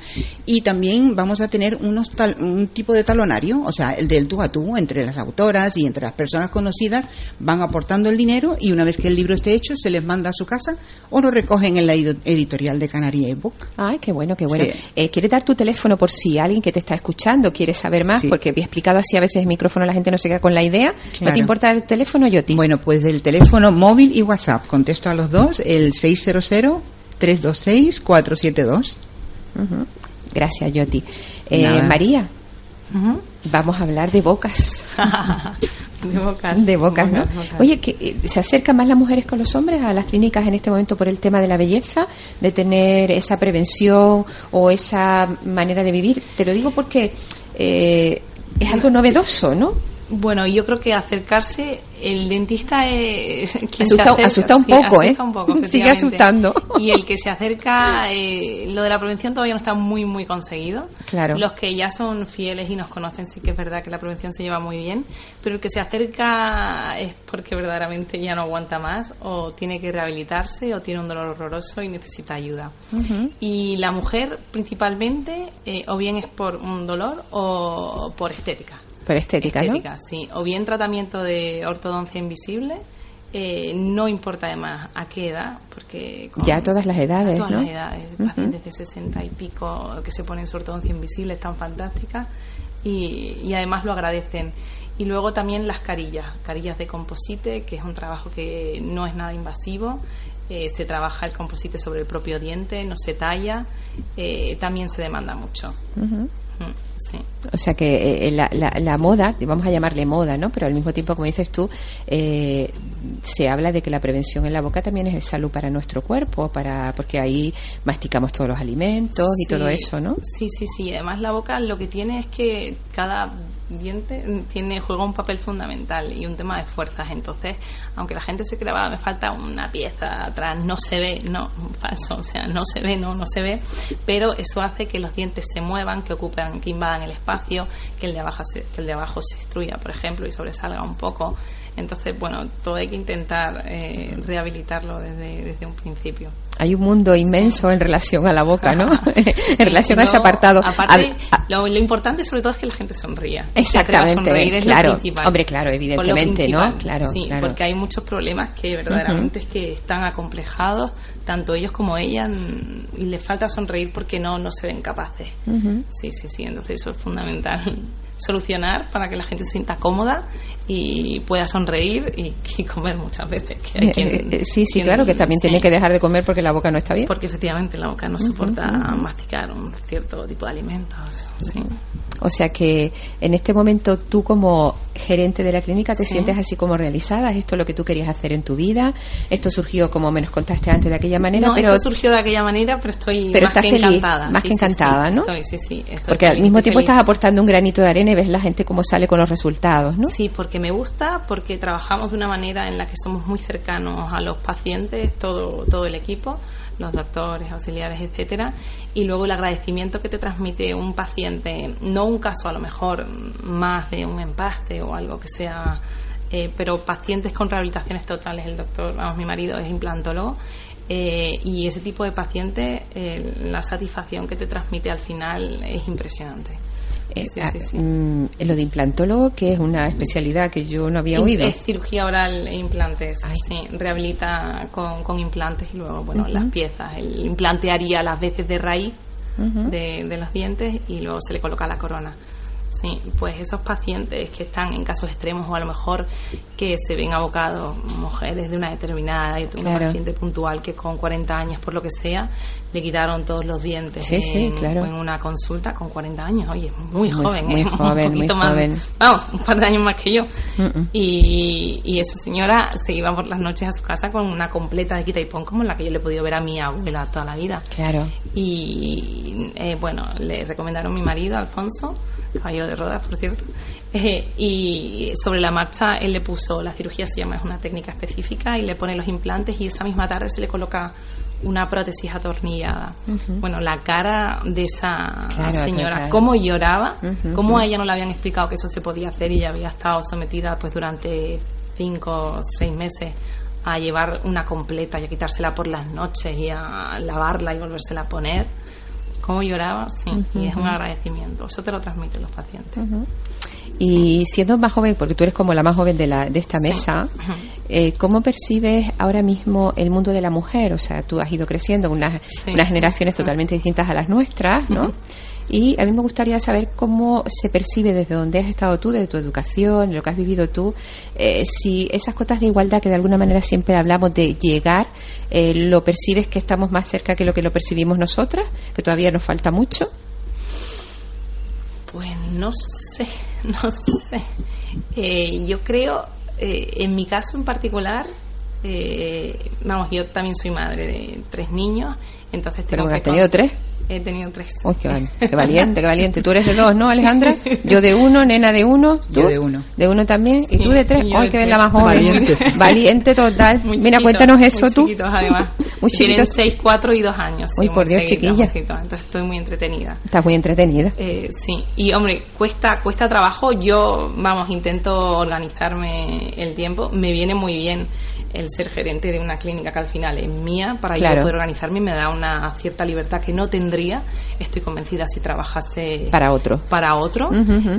y también vamos a tener unos tal- un tipo de talonario, o sea, el del tú a tú entre las autoras y entre las personas conocidas van aportando el dinero y una vez que el libro esté hecho se les manda a su casa o lo recogen en la editorial de Canaria Ebook. Ay, qué bueno, qué bueno. Sí. Eh, ¿Quieres dar tu teléfono por si alguien que te está escuchando quiere saber más? Sí. Porque he explicado así a veces el micrófono, la gente no se queda con la idea. ¿No te importa el teléfono, Yoti? Bueno, pues del teléfono móvil y WhatsApp. Contesto a los dos, el 600-326-472. Ujú. Gracias, Yoti. Eh. María, vamos a hablar de bocas. *laughs* de bocas. De bocas, ¿no? bocas. Oye, que eh, ¿se acercan más las mujeres con los hombres a las clínicas en este momento por el tema de la belleza? De tener esa prevención o esa manera de vivir. Te lo digo porque eh, es algo novedoso, ¿no? Bueno, yo creo que acercarse, el dentista es quien se Asusta- acerca- asusta un sí, poco, ¿eh? asusta un poco, *laughs* Sigue asustando. Y el que se acerca, eh, lo de la prevención todavía no está muy, muy conseguido. Claro. Los que ya son fieles y nos conocen, sí que es verdad que la prevención se lleva muy bien, pero el que se acerca es porque verdaderamente ya no aguanta más, o tiene que rehabilitarse, o tiene un dolor horroroso y necesita ayuda. Y la mujer, principalmente, eh, o bien es por un dolor o por estética. Estética, Estética, sí. O bien tratamiento de ortodoncia invisible, eh, no importa además a qué edad, porque... con- Ya a todas las edades, a todas ¿no? las edades. Pacientes de 60 y pico que se ponen su ortodoncia invisible están fantásticas y, y además lo agradecen. Y luego también las carillas, carillas de composite, que es un trabajo que no es nada invasivo. eh, se trabaja el composite sobre el propio diente, no se talla, eh, también se demanda mucho. Sí. O sea que eh, la, la- la moda, vamos a llamarle moda, ¿no? Pero al mismo tiempo, como dices tú, eh, se habla de que la prevención en la boca también es salud para nuestro cuerpo, para porque ahí masticamos todos los alimentos y todo eso, ¿no? Sí, sí, sí. Además la boca lo que tiene es que cada diente tiene juega un papel fundamental y un tema de fuerzas. Entonces, aunque la gente se crea, "Ah, me falta una pieza atrás, no se ve, no, falso, o sea, no se ve, no, no se ve, pero eso hace que los dientes se muevan, que ocupen, que invadan el espacio, que el de abajo se, que el de abajo se destruya, por ejemplo, y sobresalga un poco. Entonces, bueno, todo hay que intentar eh, rehabilitarlo desde, desde un principio. Hay un mundo inmenso en relación a la boca, ¿no? *laughs* en relación a ese No, apartado. Aparte, A- a- lo, lo importante sobre todo es que la gente sonría. Exactamente, a sonreír es lo claro. principal. Hombre, claro, lo evidentemente, ¿no? Claro, sí, claro. porque hay muchos problemas que verdaderamente es que están acomplejados, tanto ellos como ella, y les falta sonreír porque no, no se ven capaces. Ujú. Sí, sí, sí, entonces eso es fundamental. *laughs* Solucionar para que la gente se sienta cómoda y pueda sonreír y, *laughs* y comer muchas veces. Que hay Eh, quien- eh, sí, sí, quien- claro, que también sí. tiene que dejar de comer porque la boca no está bien. Porque efectivamente la boca no soporta masticar un cierto tipo de alimentos. Sí. O sea que en este momento tú como gerente de la clínica te Sí. sientes así como realizada, ¿Es esto lo que tú querías hacer en tu vida, esto surgió como me nos contaste antes de aquella manera, no, pero esto surgió de aquella manera, pero estoy Pero más estás que feliz, encantada. más Sí, que sí, sí. encantada, ¿no? Estoy, estoy porque al mismo tiempo feliz. estás aportando un granito de arena y ves la gente cómo sale con los resultados, ¿no? Sí, porque me gusta, porque trabajamos de una manera en la que somos muy cercanos a los pacientes, todo, todo el equipo, los doctores, auxiliares, etcétera, y luego el agradecimiento que te transmite un paciente, no un caso a lo mejor más de un empaste o algo que sea, eh, pero pacientes con rehabilitaciones totales, el doctor, vamos, mi marido es implantólogo, eh, y ese tipo de paciente, eh, la satisfacción que te transmite al final es impresionante. Eh, Sí, ah, sí, sí. mm, lo de implantólogo, que es una especialidad que yo no había oído. Es cirugía oral e implantes. Sí, rehabilita con, con implantes y luego, bueno, las piezas. El implante haría las veces de raíz de, de los dientes y luego se le coloca la corona. Sí, pues esos pacientes que están en casos extremos o a lo mejor que se ven abocados, mujeres de una determinada, y una Claro. paciente puntual que con 40 años, por lo que sea, le quitaron todos los dientes Sí, sí, claro. en una consulta con 40 años. Oye, es muy, Muy- joven, muy ¿eh? *laughs* joven, un muy poquito más, joven. Vamos, un par de años más que yo. Y, y esa señora se iba por las noches a su casa con una completa de quita y pon como la que yo le he podido ver a mi abuela toda la vida. Claro. Y eh, bueno, le recomendaron mi marido, Alfonso, caballero de rodas, por cierto. Eh, y sobre la marcha él le puso, la cirugía se llama, es una técnica específica, y le pone los implantes y esa misma tarde se le coloca una prótesis atornillada. Bueno, la cara de esa señora, cómo lloraba, cómo a ella no le habían explicado que eso se podía hacer y ella había estado sometida pues durante cinco o seis meses a llevar una completa y a quitársela por las noches y a lavarla y volvérsela a poner. Cómo lloraba, sí, y es un agradecimiento. Eso te lo transmiten los pacientes. Y siendo más joven, porque tú eres como la más joven de, la, de esta mesa, eh, ¿cómo percibes ahora mismo el mundo de la mujer? O sea, tú has ido creciendo en unas, unas generaciones totalmente distintas a las nuestras, ¿no? Y a mí me gustaría saber cómo se percibe desde donde has estado tú, desde tu educación, lo que has vivido tú, eh, si esas cotas de igualdad que de alguna manera siempre hablamos de llegar, eh, lo percibes que estamos más cerca que lo que lo percibimos nosotras, que todavía nos falta mucho. Pues no sé, *laughs* no sé. Eh, yo creo, en mi caso en particular, vamos, yo también soy madre de tres niños, entonces tengo ¿Pero has tenido tres? He tenido tres. Uy, qué, valiente, qué valiente. Tú eres de dos, ¿no, Alejandra? *laughs* Yo de uno, nena de uno. ¿tú? Yo de uno. De uno también. ¿Y tú de tres? Ay, que ves la más joven. Valiente. *laughs* Valiente total. Mira, cuéntanos eso muy tú. Chiquitos, además. *laughs* muy chiquitos. Tienen seis, cuatro y dos años. Uy, por Dios, chiquilla. Entonces estoy muy entretenida. Estás muy entretenida. Eh, sí. Y, hombre, cuesta, cuesta trabajo. Yo, vamos, intento organizarme el tiempo. Me viene muy bien el ser gerente de una clínica que al final es mía para yo poder organizarme me da una cierta libertad que no tendría estoy convencida si trabajase para otro. para otro.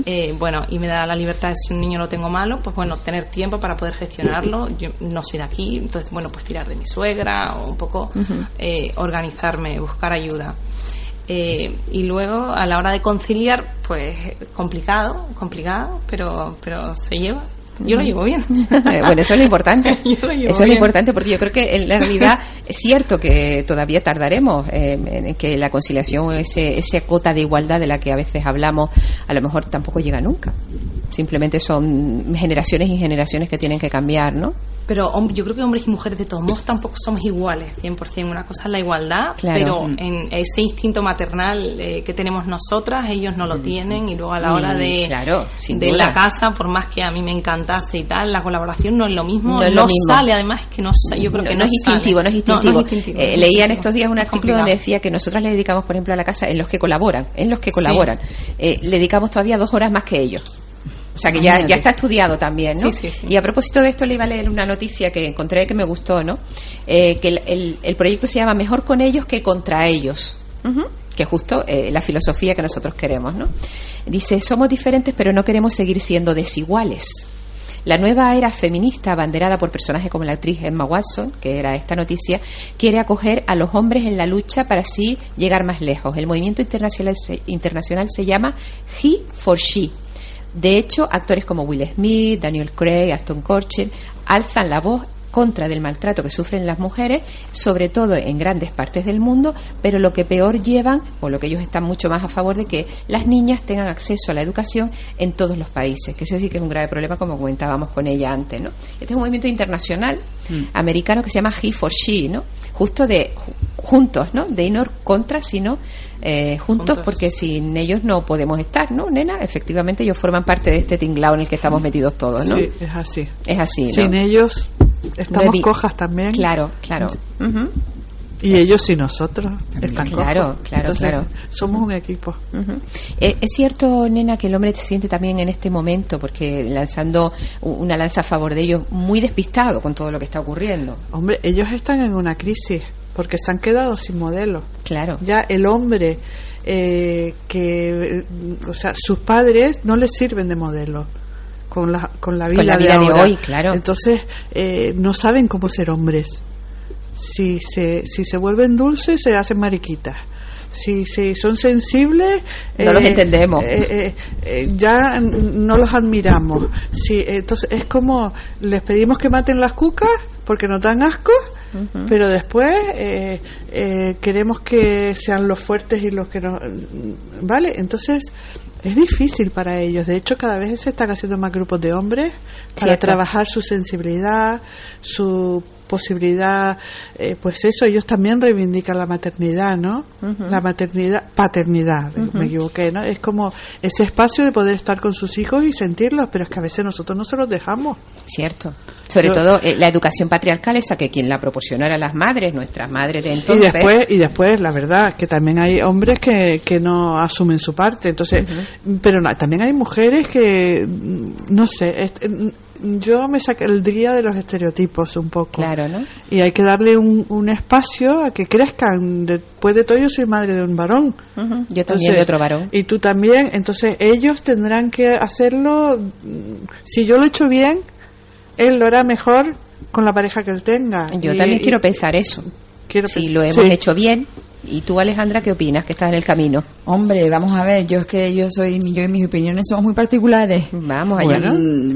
Eh, bueno y me da la libertad si un niño lo tengo malo pues bueno tener tiempo para poder gestionarlo. Yo no soy de aquí entonces bueno pues tirar de mi suegra o un poco eh, organizarme buscar ayuda. Eh, y luego a la hora de conciliar pues complicado complicado pero pero se lleva yo lo llevo bien. *laughs* bueno, eso es lo importante. *laughs* eso es lo importante porque yo creo que en la realidad es cierto que todavía tardaremos eh, en que la conciliación, ese, esa cota de igualdad de la que a veces hablamos, a lo mejor tampoco llega nunca. Simplemente son generaciones y generaciones que tienen que cambiar, ¿no? Pero yo creo que hombres y mujeres de todos modos tampoco somos iguales, 100%. Una cosa es la igualdad, pero mm. en ese instinto maternal eh, que tenemos nosotras, ellos no lo mm. tienen y luego a la hora de, de la casa, por más que a mí me y tal, la colaboración no es lo mismo, no, sale, además que no yo creo que no, es instintivo, no es instintivo. Eh, leía en estos días un artículo donde decía que nosotras le dedicamos, por ejemplo, a la casa en los que colaboran, en los que colaboran, eh, le dedicamos todavía dos horas más que ellos. O sea que ya, ya está estudiado también, ¿no? Y a propósito de esto le iba a leer una noticia que encontré que me gustó, ¿no? Eh, que el, el, proyecto se llama Mejor con ellos que contra ellos. que justo eh, la filosofía que nosotros queremos, ¿no? Dice, somos diferentes pero no queremos seguir siendo desiguales. La nueva era feminista, abanderada por personajes como la actriz Emma Watson, que era esta noticia, quiere acoger a los hombres en la lucha para así llegar más lejos. El movimiento internacional se, llama He for She, de hecho, actores como Will Smith, Daniel Craig, Aston Kutcher alzan la voz contra del maltrato que sufren las mujeres, sobre todo en grandes partes del mundo, pero lo que peor llevan, o lo que ellos están mucho más a favor de que las niñas tengan acceso a la educación en todos los países, que ese sí que es un grave problema, como comentábamos con ella antes, ¿no? Este es un movimiento internacional mm. americano que se llama He for She, ¿no? Justo de juntos, ¿no? De no contra, sino eh, juntos, porque sin ellos no podemos estar, ¿no, nena? Efectivamente, ellos forman parte de este tinglao en el que estamos metidos todos, ¿no? Sí, es así. Es así, ¿no? Sin ellos estamos cojas también. Claro, claro. Y ellos y nosotros están Claro, claro, claro. Somos un equipo. Eh, es cierto, nena, que el hombre se siente también en este momento, porque lanzando una lanza a favor de ellos, muy despistado con todo lo que está ocurriendo. Hombre, ellos están en una crisis porque se han quedado sin modelo. Claro. Ya el hombre eh, que, o sea, sus padres no les sirven de modelo con la, con la vida, de, hoy, claro. Entonces, eh, no saben cómo ser hombres. Si se, si se vuelven dulces, se hacen mariquitas. Si, si son sensibles, no los eh, entendemos. ya no los admiramos. Si, entonces, es como les pedimos que maten las cucas porque nos dan asco pero después eh, eh, queremos que sean los fuertes y los que no. ¿Vale? Entonces es difícil para ellos. De hecho, cada vez se están haciendo más grupos de hombres para trabajar su sensibilidad, su posibilidad, eh, pues eso, ellos también reivindican la maternidad, ¿no? La maternidad, paternidad, me equivoqué, ¿no? Es como ese espacio de poder estar con sus hijos y sentirlos, pero es que a veces nosotros no se los dejamos. Cierto. Sobre todo eh, la educación patriarcal, esa que quien la proporcionó eran las madres, nuestras madres de entonces. Y después, y después la verdad, que también hay hombres que, que no asumen su parte, entonces, pero también hay mujeres que, no sé, yo me saldría de los estereotipos un poco. Claro, ¿no? Y hay que darle un, un, espacio a que crezcan. Después de todo, yo soy madre de un varón. Yo también de otro varón. Y tú también. Entonces, ellos tendrán que hacerlo. Si yo lo he hecho bien, él lo hará mejor con la pareja que él tenga. Yo también quiero pensar eso. Quiero si lo hemos hecho bien, ¿Y tú, Alejandra, qué opinas que estás en el camino? Hombre, vamos a ver, yo es que yo soy, yo y mis opiniones somos muy particulares. Vamos allá,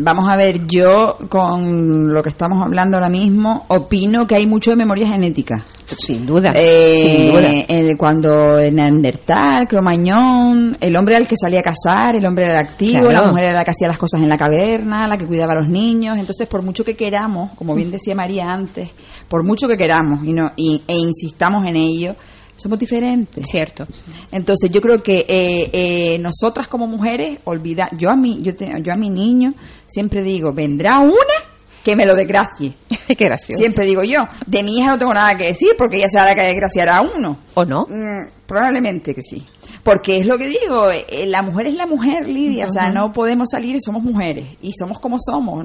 Vamos a ver, yo con lo que estamos hablando ahora mismo, opino que hay mucho de memoria genética. Sin duda, eh, sin duda. cuando en Neandertal, Cromañón, el hombre el que salía a cazar, el hombre era el activo, la mujer era la que hacía las cosas en la caverna, la que cuidaba a los niños. Entonces, por mucho que queramos, como bien decía María antes, por mucho que queramos y, no, y, e insistamos en ello, somos diferentes. Cierto. Entonces yo creo que eh, eh, nosotras como mujeres, olvida, yo a mi, yo, yo a mi niño siempre digo, vendrá una que me lo desgracie. *laughs* Qué gracioso. Siempre digo yo, de mi hija no tengo nada que decir porque ella sabe que desgraciará a uno. ¿O no? Mm, probablemente que sí. Porque es lo que digo, eh, la mujer es la mujer, Lidia, o sea, no podemos salir, somos mujeres y somos como somos.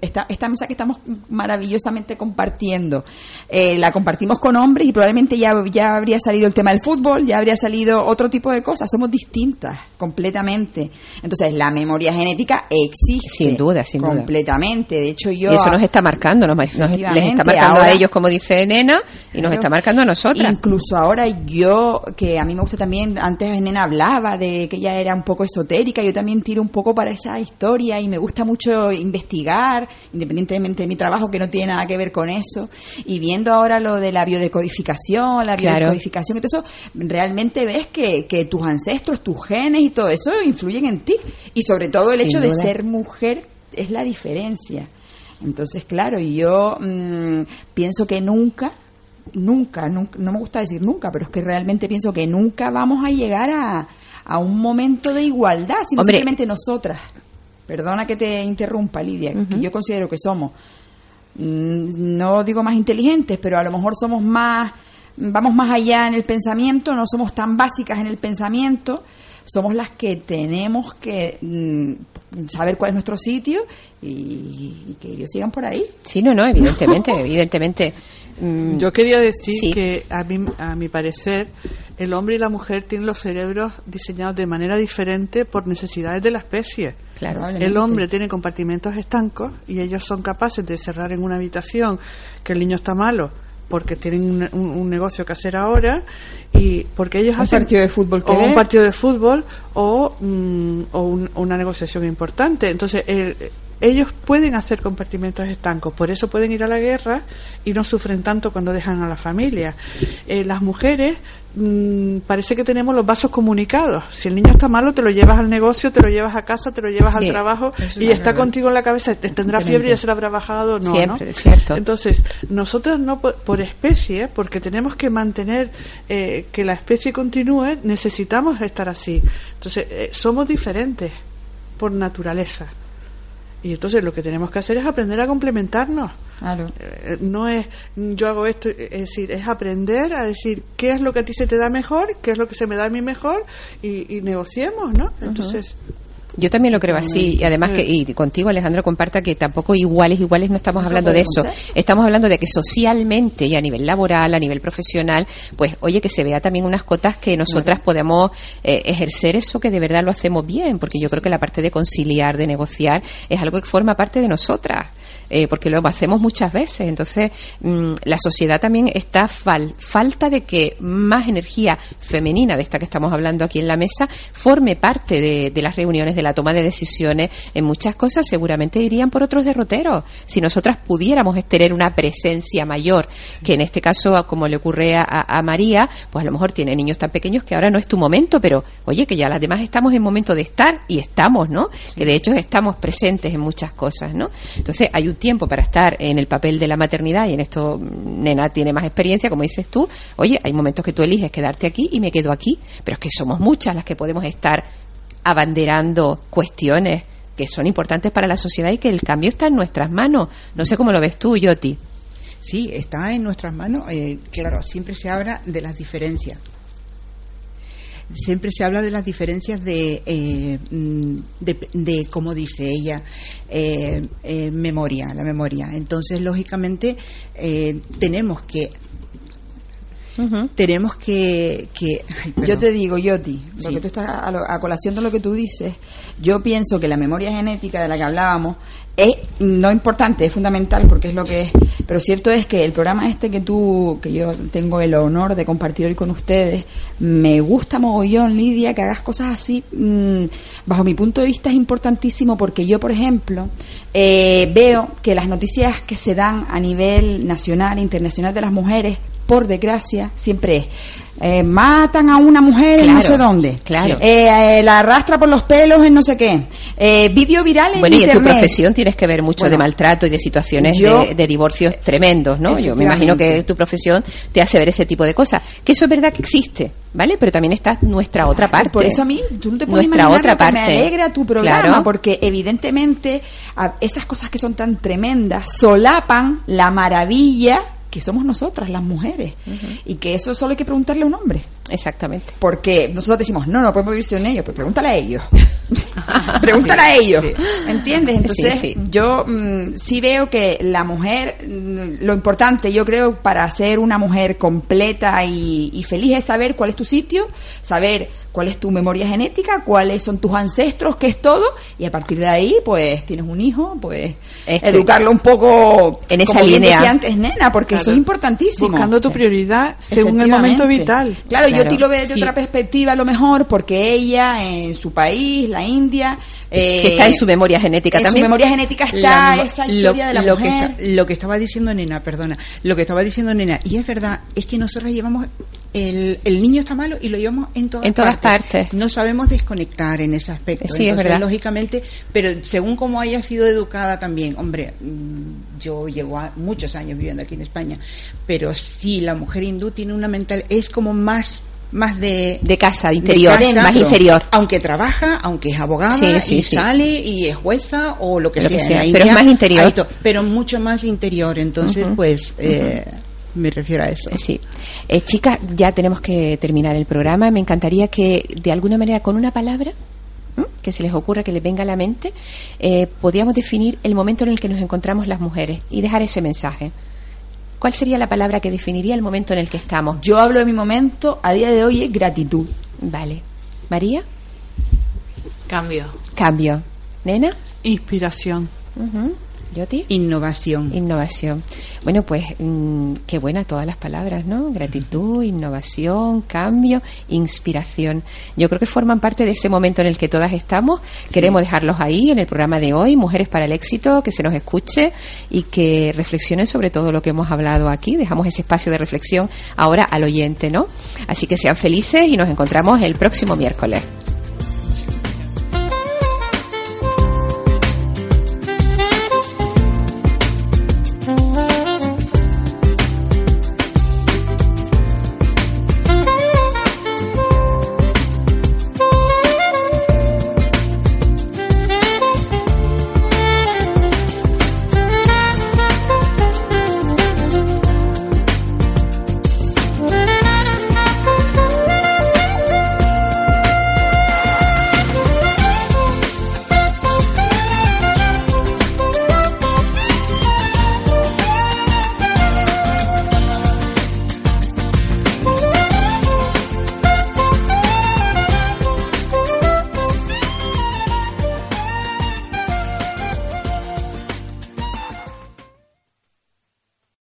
Esta, esta mesa que estamos maravillosamente compartiendo, eh, la compartimos con hombres y probablemente ya, ya habría salido el tema del fútbol, ya habría salido otro tipo de cosas, somos distintas completamente. Entonces, la memoria genética existe. Sin duda, sin duda. Completamente. De hecho, yo... Y eso nos está marcando, nos, les está marcando a ellos, como dice Nena, y nos está marcando a nosotras. Incluso ahora yo, que a mí me gusta también, antes nena hablaba de que ella era un poco esotérica, yo también tiro un poco para esa historia y me gusta mucho investigar, independientemente de mi trabajo que no tiene nada que ver con eso. Y viendo ahora lo de la biodecodificación, la biodecodificación, y todo eso, realmente ves que, que tus ancestros, tus genes y todo eso influyen en ti. Y sobre todo el hecho de ser mujer es la diferencia. Entonces, claro, yo mm, pienso que nunca nunca, no me gusta decir nunca, pero es que realmente pienso que nunca vamos a llegar a, a un momento de igualdad, sino simplemente nosotras. Perdona que te interrumpa, Lidia, que yo considero que somos, mm, no digo más inteligentes, pero a lo mejor somos más, vamos más allá en el pensamiento, no somos tan básicas en el pensamiento, somos las que tenemos que mm, saber cuál es nuestro sitio y, que ellos sigan por ahí. Sí, no, no, evidentemente, *laughs* evidentemente. Mm, Yo quería decir que a, mí, a mi parecer el hombre y la mujer tienen los cerebros diseñados de manera diferente por necesidades de la especie. Claro, el hombre tiene compartimentos estancos y ellos son capaces de cerrar en una habitación que el niño está malo porque tienen un, negocio que hacer ahora y porque ellos un partido de fútbol o un partido de fútbol o, mm, una negociación importante entonces ellos pueden hacer compartimentos estancos, por eso pueden ir a la guerra y no sufren tanto cuando dejan a la familia. Eh, las mujeres Mm, parece que tenemos los vasos comunicados. Si el niño está malo, te lo llevas al negocio, te lo llevas a casa, te lo llevas al trabajo y está contigo en la cabeza. Tendrá fiebre y ya se lo habrá bajado. No, Siempre, cierto. Entonces, nosotros no por, especie, porque tenemos que mantener eh, que la especie continúe, necesitamos estar así. Entonces, eh, somos diferentes por naturaleza. Y entonces lo que tenemos que hacer es aprender a complementarnos. Eh, no es yo hago esto, es decir, es aprender a decir qué es lo que a ti se te da mejor, qué es lo que se me da a mí mejor y, negociemos, ¿no? Entonces. Yo también lo creo así, y además que, y contigo Alejandro comparta que tampoco iguales, iguales no estamos hablando de eso, estamos hablando de que socialmente y a nivel laboral, a nivel profesional, pues oye, que se vea también unas cotas que nosotras podemos eh, ejercer eso que de verdad lo hacemos bien, porque yo creo que la parte de conciliar, de negociar, es algo que forma parte de nosotras. Eh, porque lo hacemos muchas veces. Entonces, mm, la sociedad también está fal falta de que más energía femenina, de esta que estamos hablando aquí en la mesa, forme parte de, de, las reuniones, de la toma de decisiones. En muchas cosas seguramente irían por otros derroteros. Si nosotras pudiéramos tener una presencia mayor, que en este caso, como le ocurre a, a María, pues a lo mejor tiene niños tan pequeños que ahora no es tu momento, pero oye, que ya las demás estamos en momento de estar y estamos, ¿no? Que de hecho estamos presentes en muchas cosas, ¿no? Entonces, hay hay un tiempo para estar en el papel de la maternidad y en esto Nena tiene más experiencia, como dices tú, oye, hay momentos que tú eliges quedarte aquí y me quedo aquí, pero es que somos muchas las que podemos estar abanderando cuestiones que son importantes para la sociedad y que el cambio está en nuestras manos. No sé cómo lo ves tú, Yoti. Sí, está en nuestras manos. Eh, claro, siempre se habla de las diferencias. Siempre se habla de las diferencias de, eh, mm, de, de, como dice ella, eh, eh, memoria, la memoria. Entonces, lógicamente, eh, tenemos que Tenemos que, que ay, Yo te digo, Yoti, lo Sí. que tú estás a, lo- a colación de lo que tú dices, yo pienso que la memoria genética de la que hablábamos es no importante, es fundamental porque es lo que es. Pero cierto es que el programa este que tú, que yo tengo el honor de compartir hoy con ustedes, me gusta mogollón, Lidia, que hagas cosas así. mm, bajo mi punto de vista es importantísimo porque yo, por ejemplo, eh, veo que las noticias que se dan a nivel nacional e internacional de las mujeres, por desgracia, siempre es. eh, matan a una mujer en no sé dónde. claro. Eh, eh, la arrastra por los pelos en no sé qué. Eh, vídeo viral en Bueno, y en tu profesión tienes que ver mucho Bueno, de maltrato y de situaciones yo- de, de divorcios tremendos, ¿no? Yo me imagino que tu profesión te hace ver ese tipo de cosas. Que eso es verdad que existe, ¿vale? Pero también está nuestra otra parte. Por eso a mí, tú no te puedes Nuestra imaginar otra parte. me alegra tu programa, Claro. porque evidentemente esas cosas que son tan tremendas solapan la maravilla que somos nosotras, las mujeres. Y que eso solo hay que preguntarle a un hombre. Exactamente. Porque nosotros decimos, no, no podemos vivir sin ellos, pero pregúntale a ellos. *laughs* pregúntale a ellos. ¿Entiendes? Entonces, Sí, sí. yo mm, sí veo que la mujer, mm, lo importante, yo creo, para ser una mujer completa y, y feliz es saber cuál es tu sitio, saber cuál es tu memoria genética, cuáles son tus ancestros, qué es todo, y a partir de ahí, pues, tienes un hijo, pues, Este, educarlo un poco en esa como bien línea. decía antes, nena, porque eso es importantísimo. Buscando tu prioridad según el momento vital. Claro, Claro, te lo veo de sí. otra perspectiva a lo mejor, porque ella en su país, la India, eh, que está en su memoria genética en también. su memoria genética está La esa historia de la lo que, mujer. está- lo que estaba diciendo Nena, perdona, lo que estaba diciendo Nena, y es verdad, es que nosotros llevamos, el, el niño está malo y lo llevamos en todas, En todas partes. No sabemos desconectar en ese aspecto. Sí, es Entonces, verdad. lógicamente, pero según cómo haya sido educada también, hombre, mm, yo llevo muchos años viviendo aquí en España, pero sí, la mujer hindú tiene una mental, es como más más de De casa, de interior, casa, más interior. aunque trabaja aunque es abogada Sí, sí, y sí. sale y es jueza o lo que Lo que sea, en pero es más interior. hay pero mucho más interior entonces pues eh, me refiero a eso Eh, Sí. Eh, chicas, ya tenemos que terminar el programa. Me encantaría que, de alguna manera, con una palabra que se les ocurra, que les venga a la mente, eh, podíamos definir el momento en el que nos encontramos las mujeres y dejar ese mensaje. ¿Cuál sería la palabra que definiría el momento en el que estamos? Yo hablo de mi momento, a día de hoy es gratitud. Vale. María, Cambio. cambio. Nena, Inspiración. Yoti. innovación Innovación. Bueno, pues mm, qué buenas todas las palabras, ¿no? Gratitud, innovación, cambio, inspiración. Yo creo que forman parte de ese momento en el que todas estamos. Queremos dejarlos ahí en el programa de hoy, Mujeres para el Éxito, que se nos escuche y que reflexionen sobre todo lo que hemos hablado aquí. Dejamos ese espacio de reflexión ahora al oyente, ¿no? Así que sean felices y nos encontramos el próximo miércoles.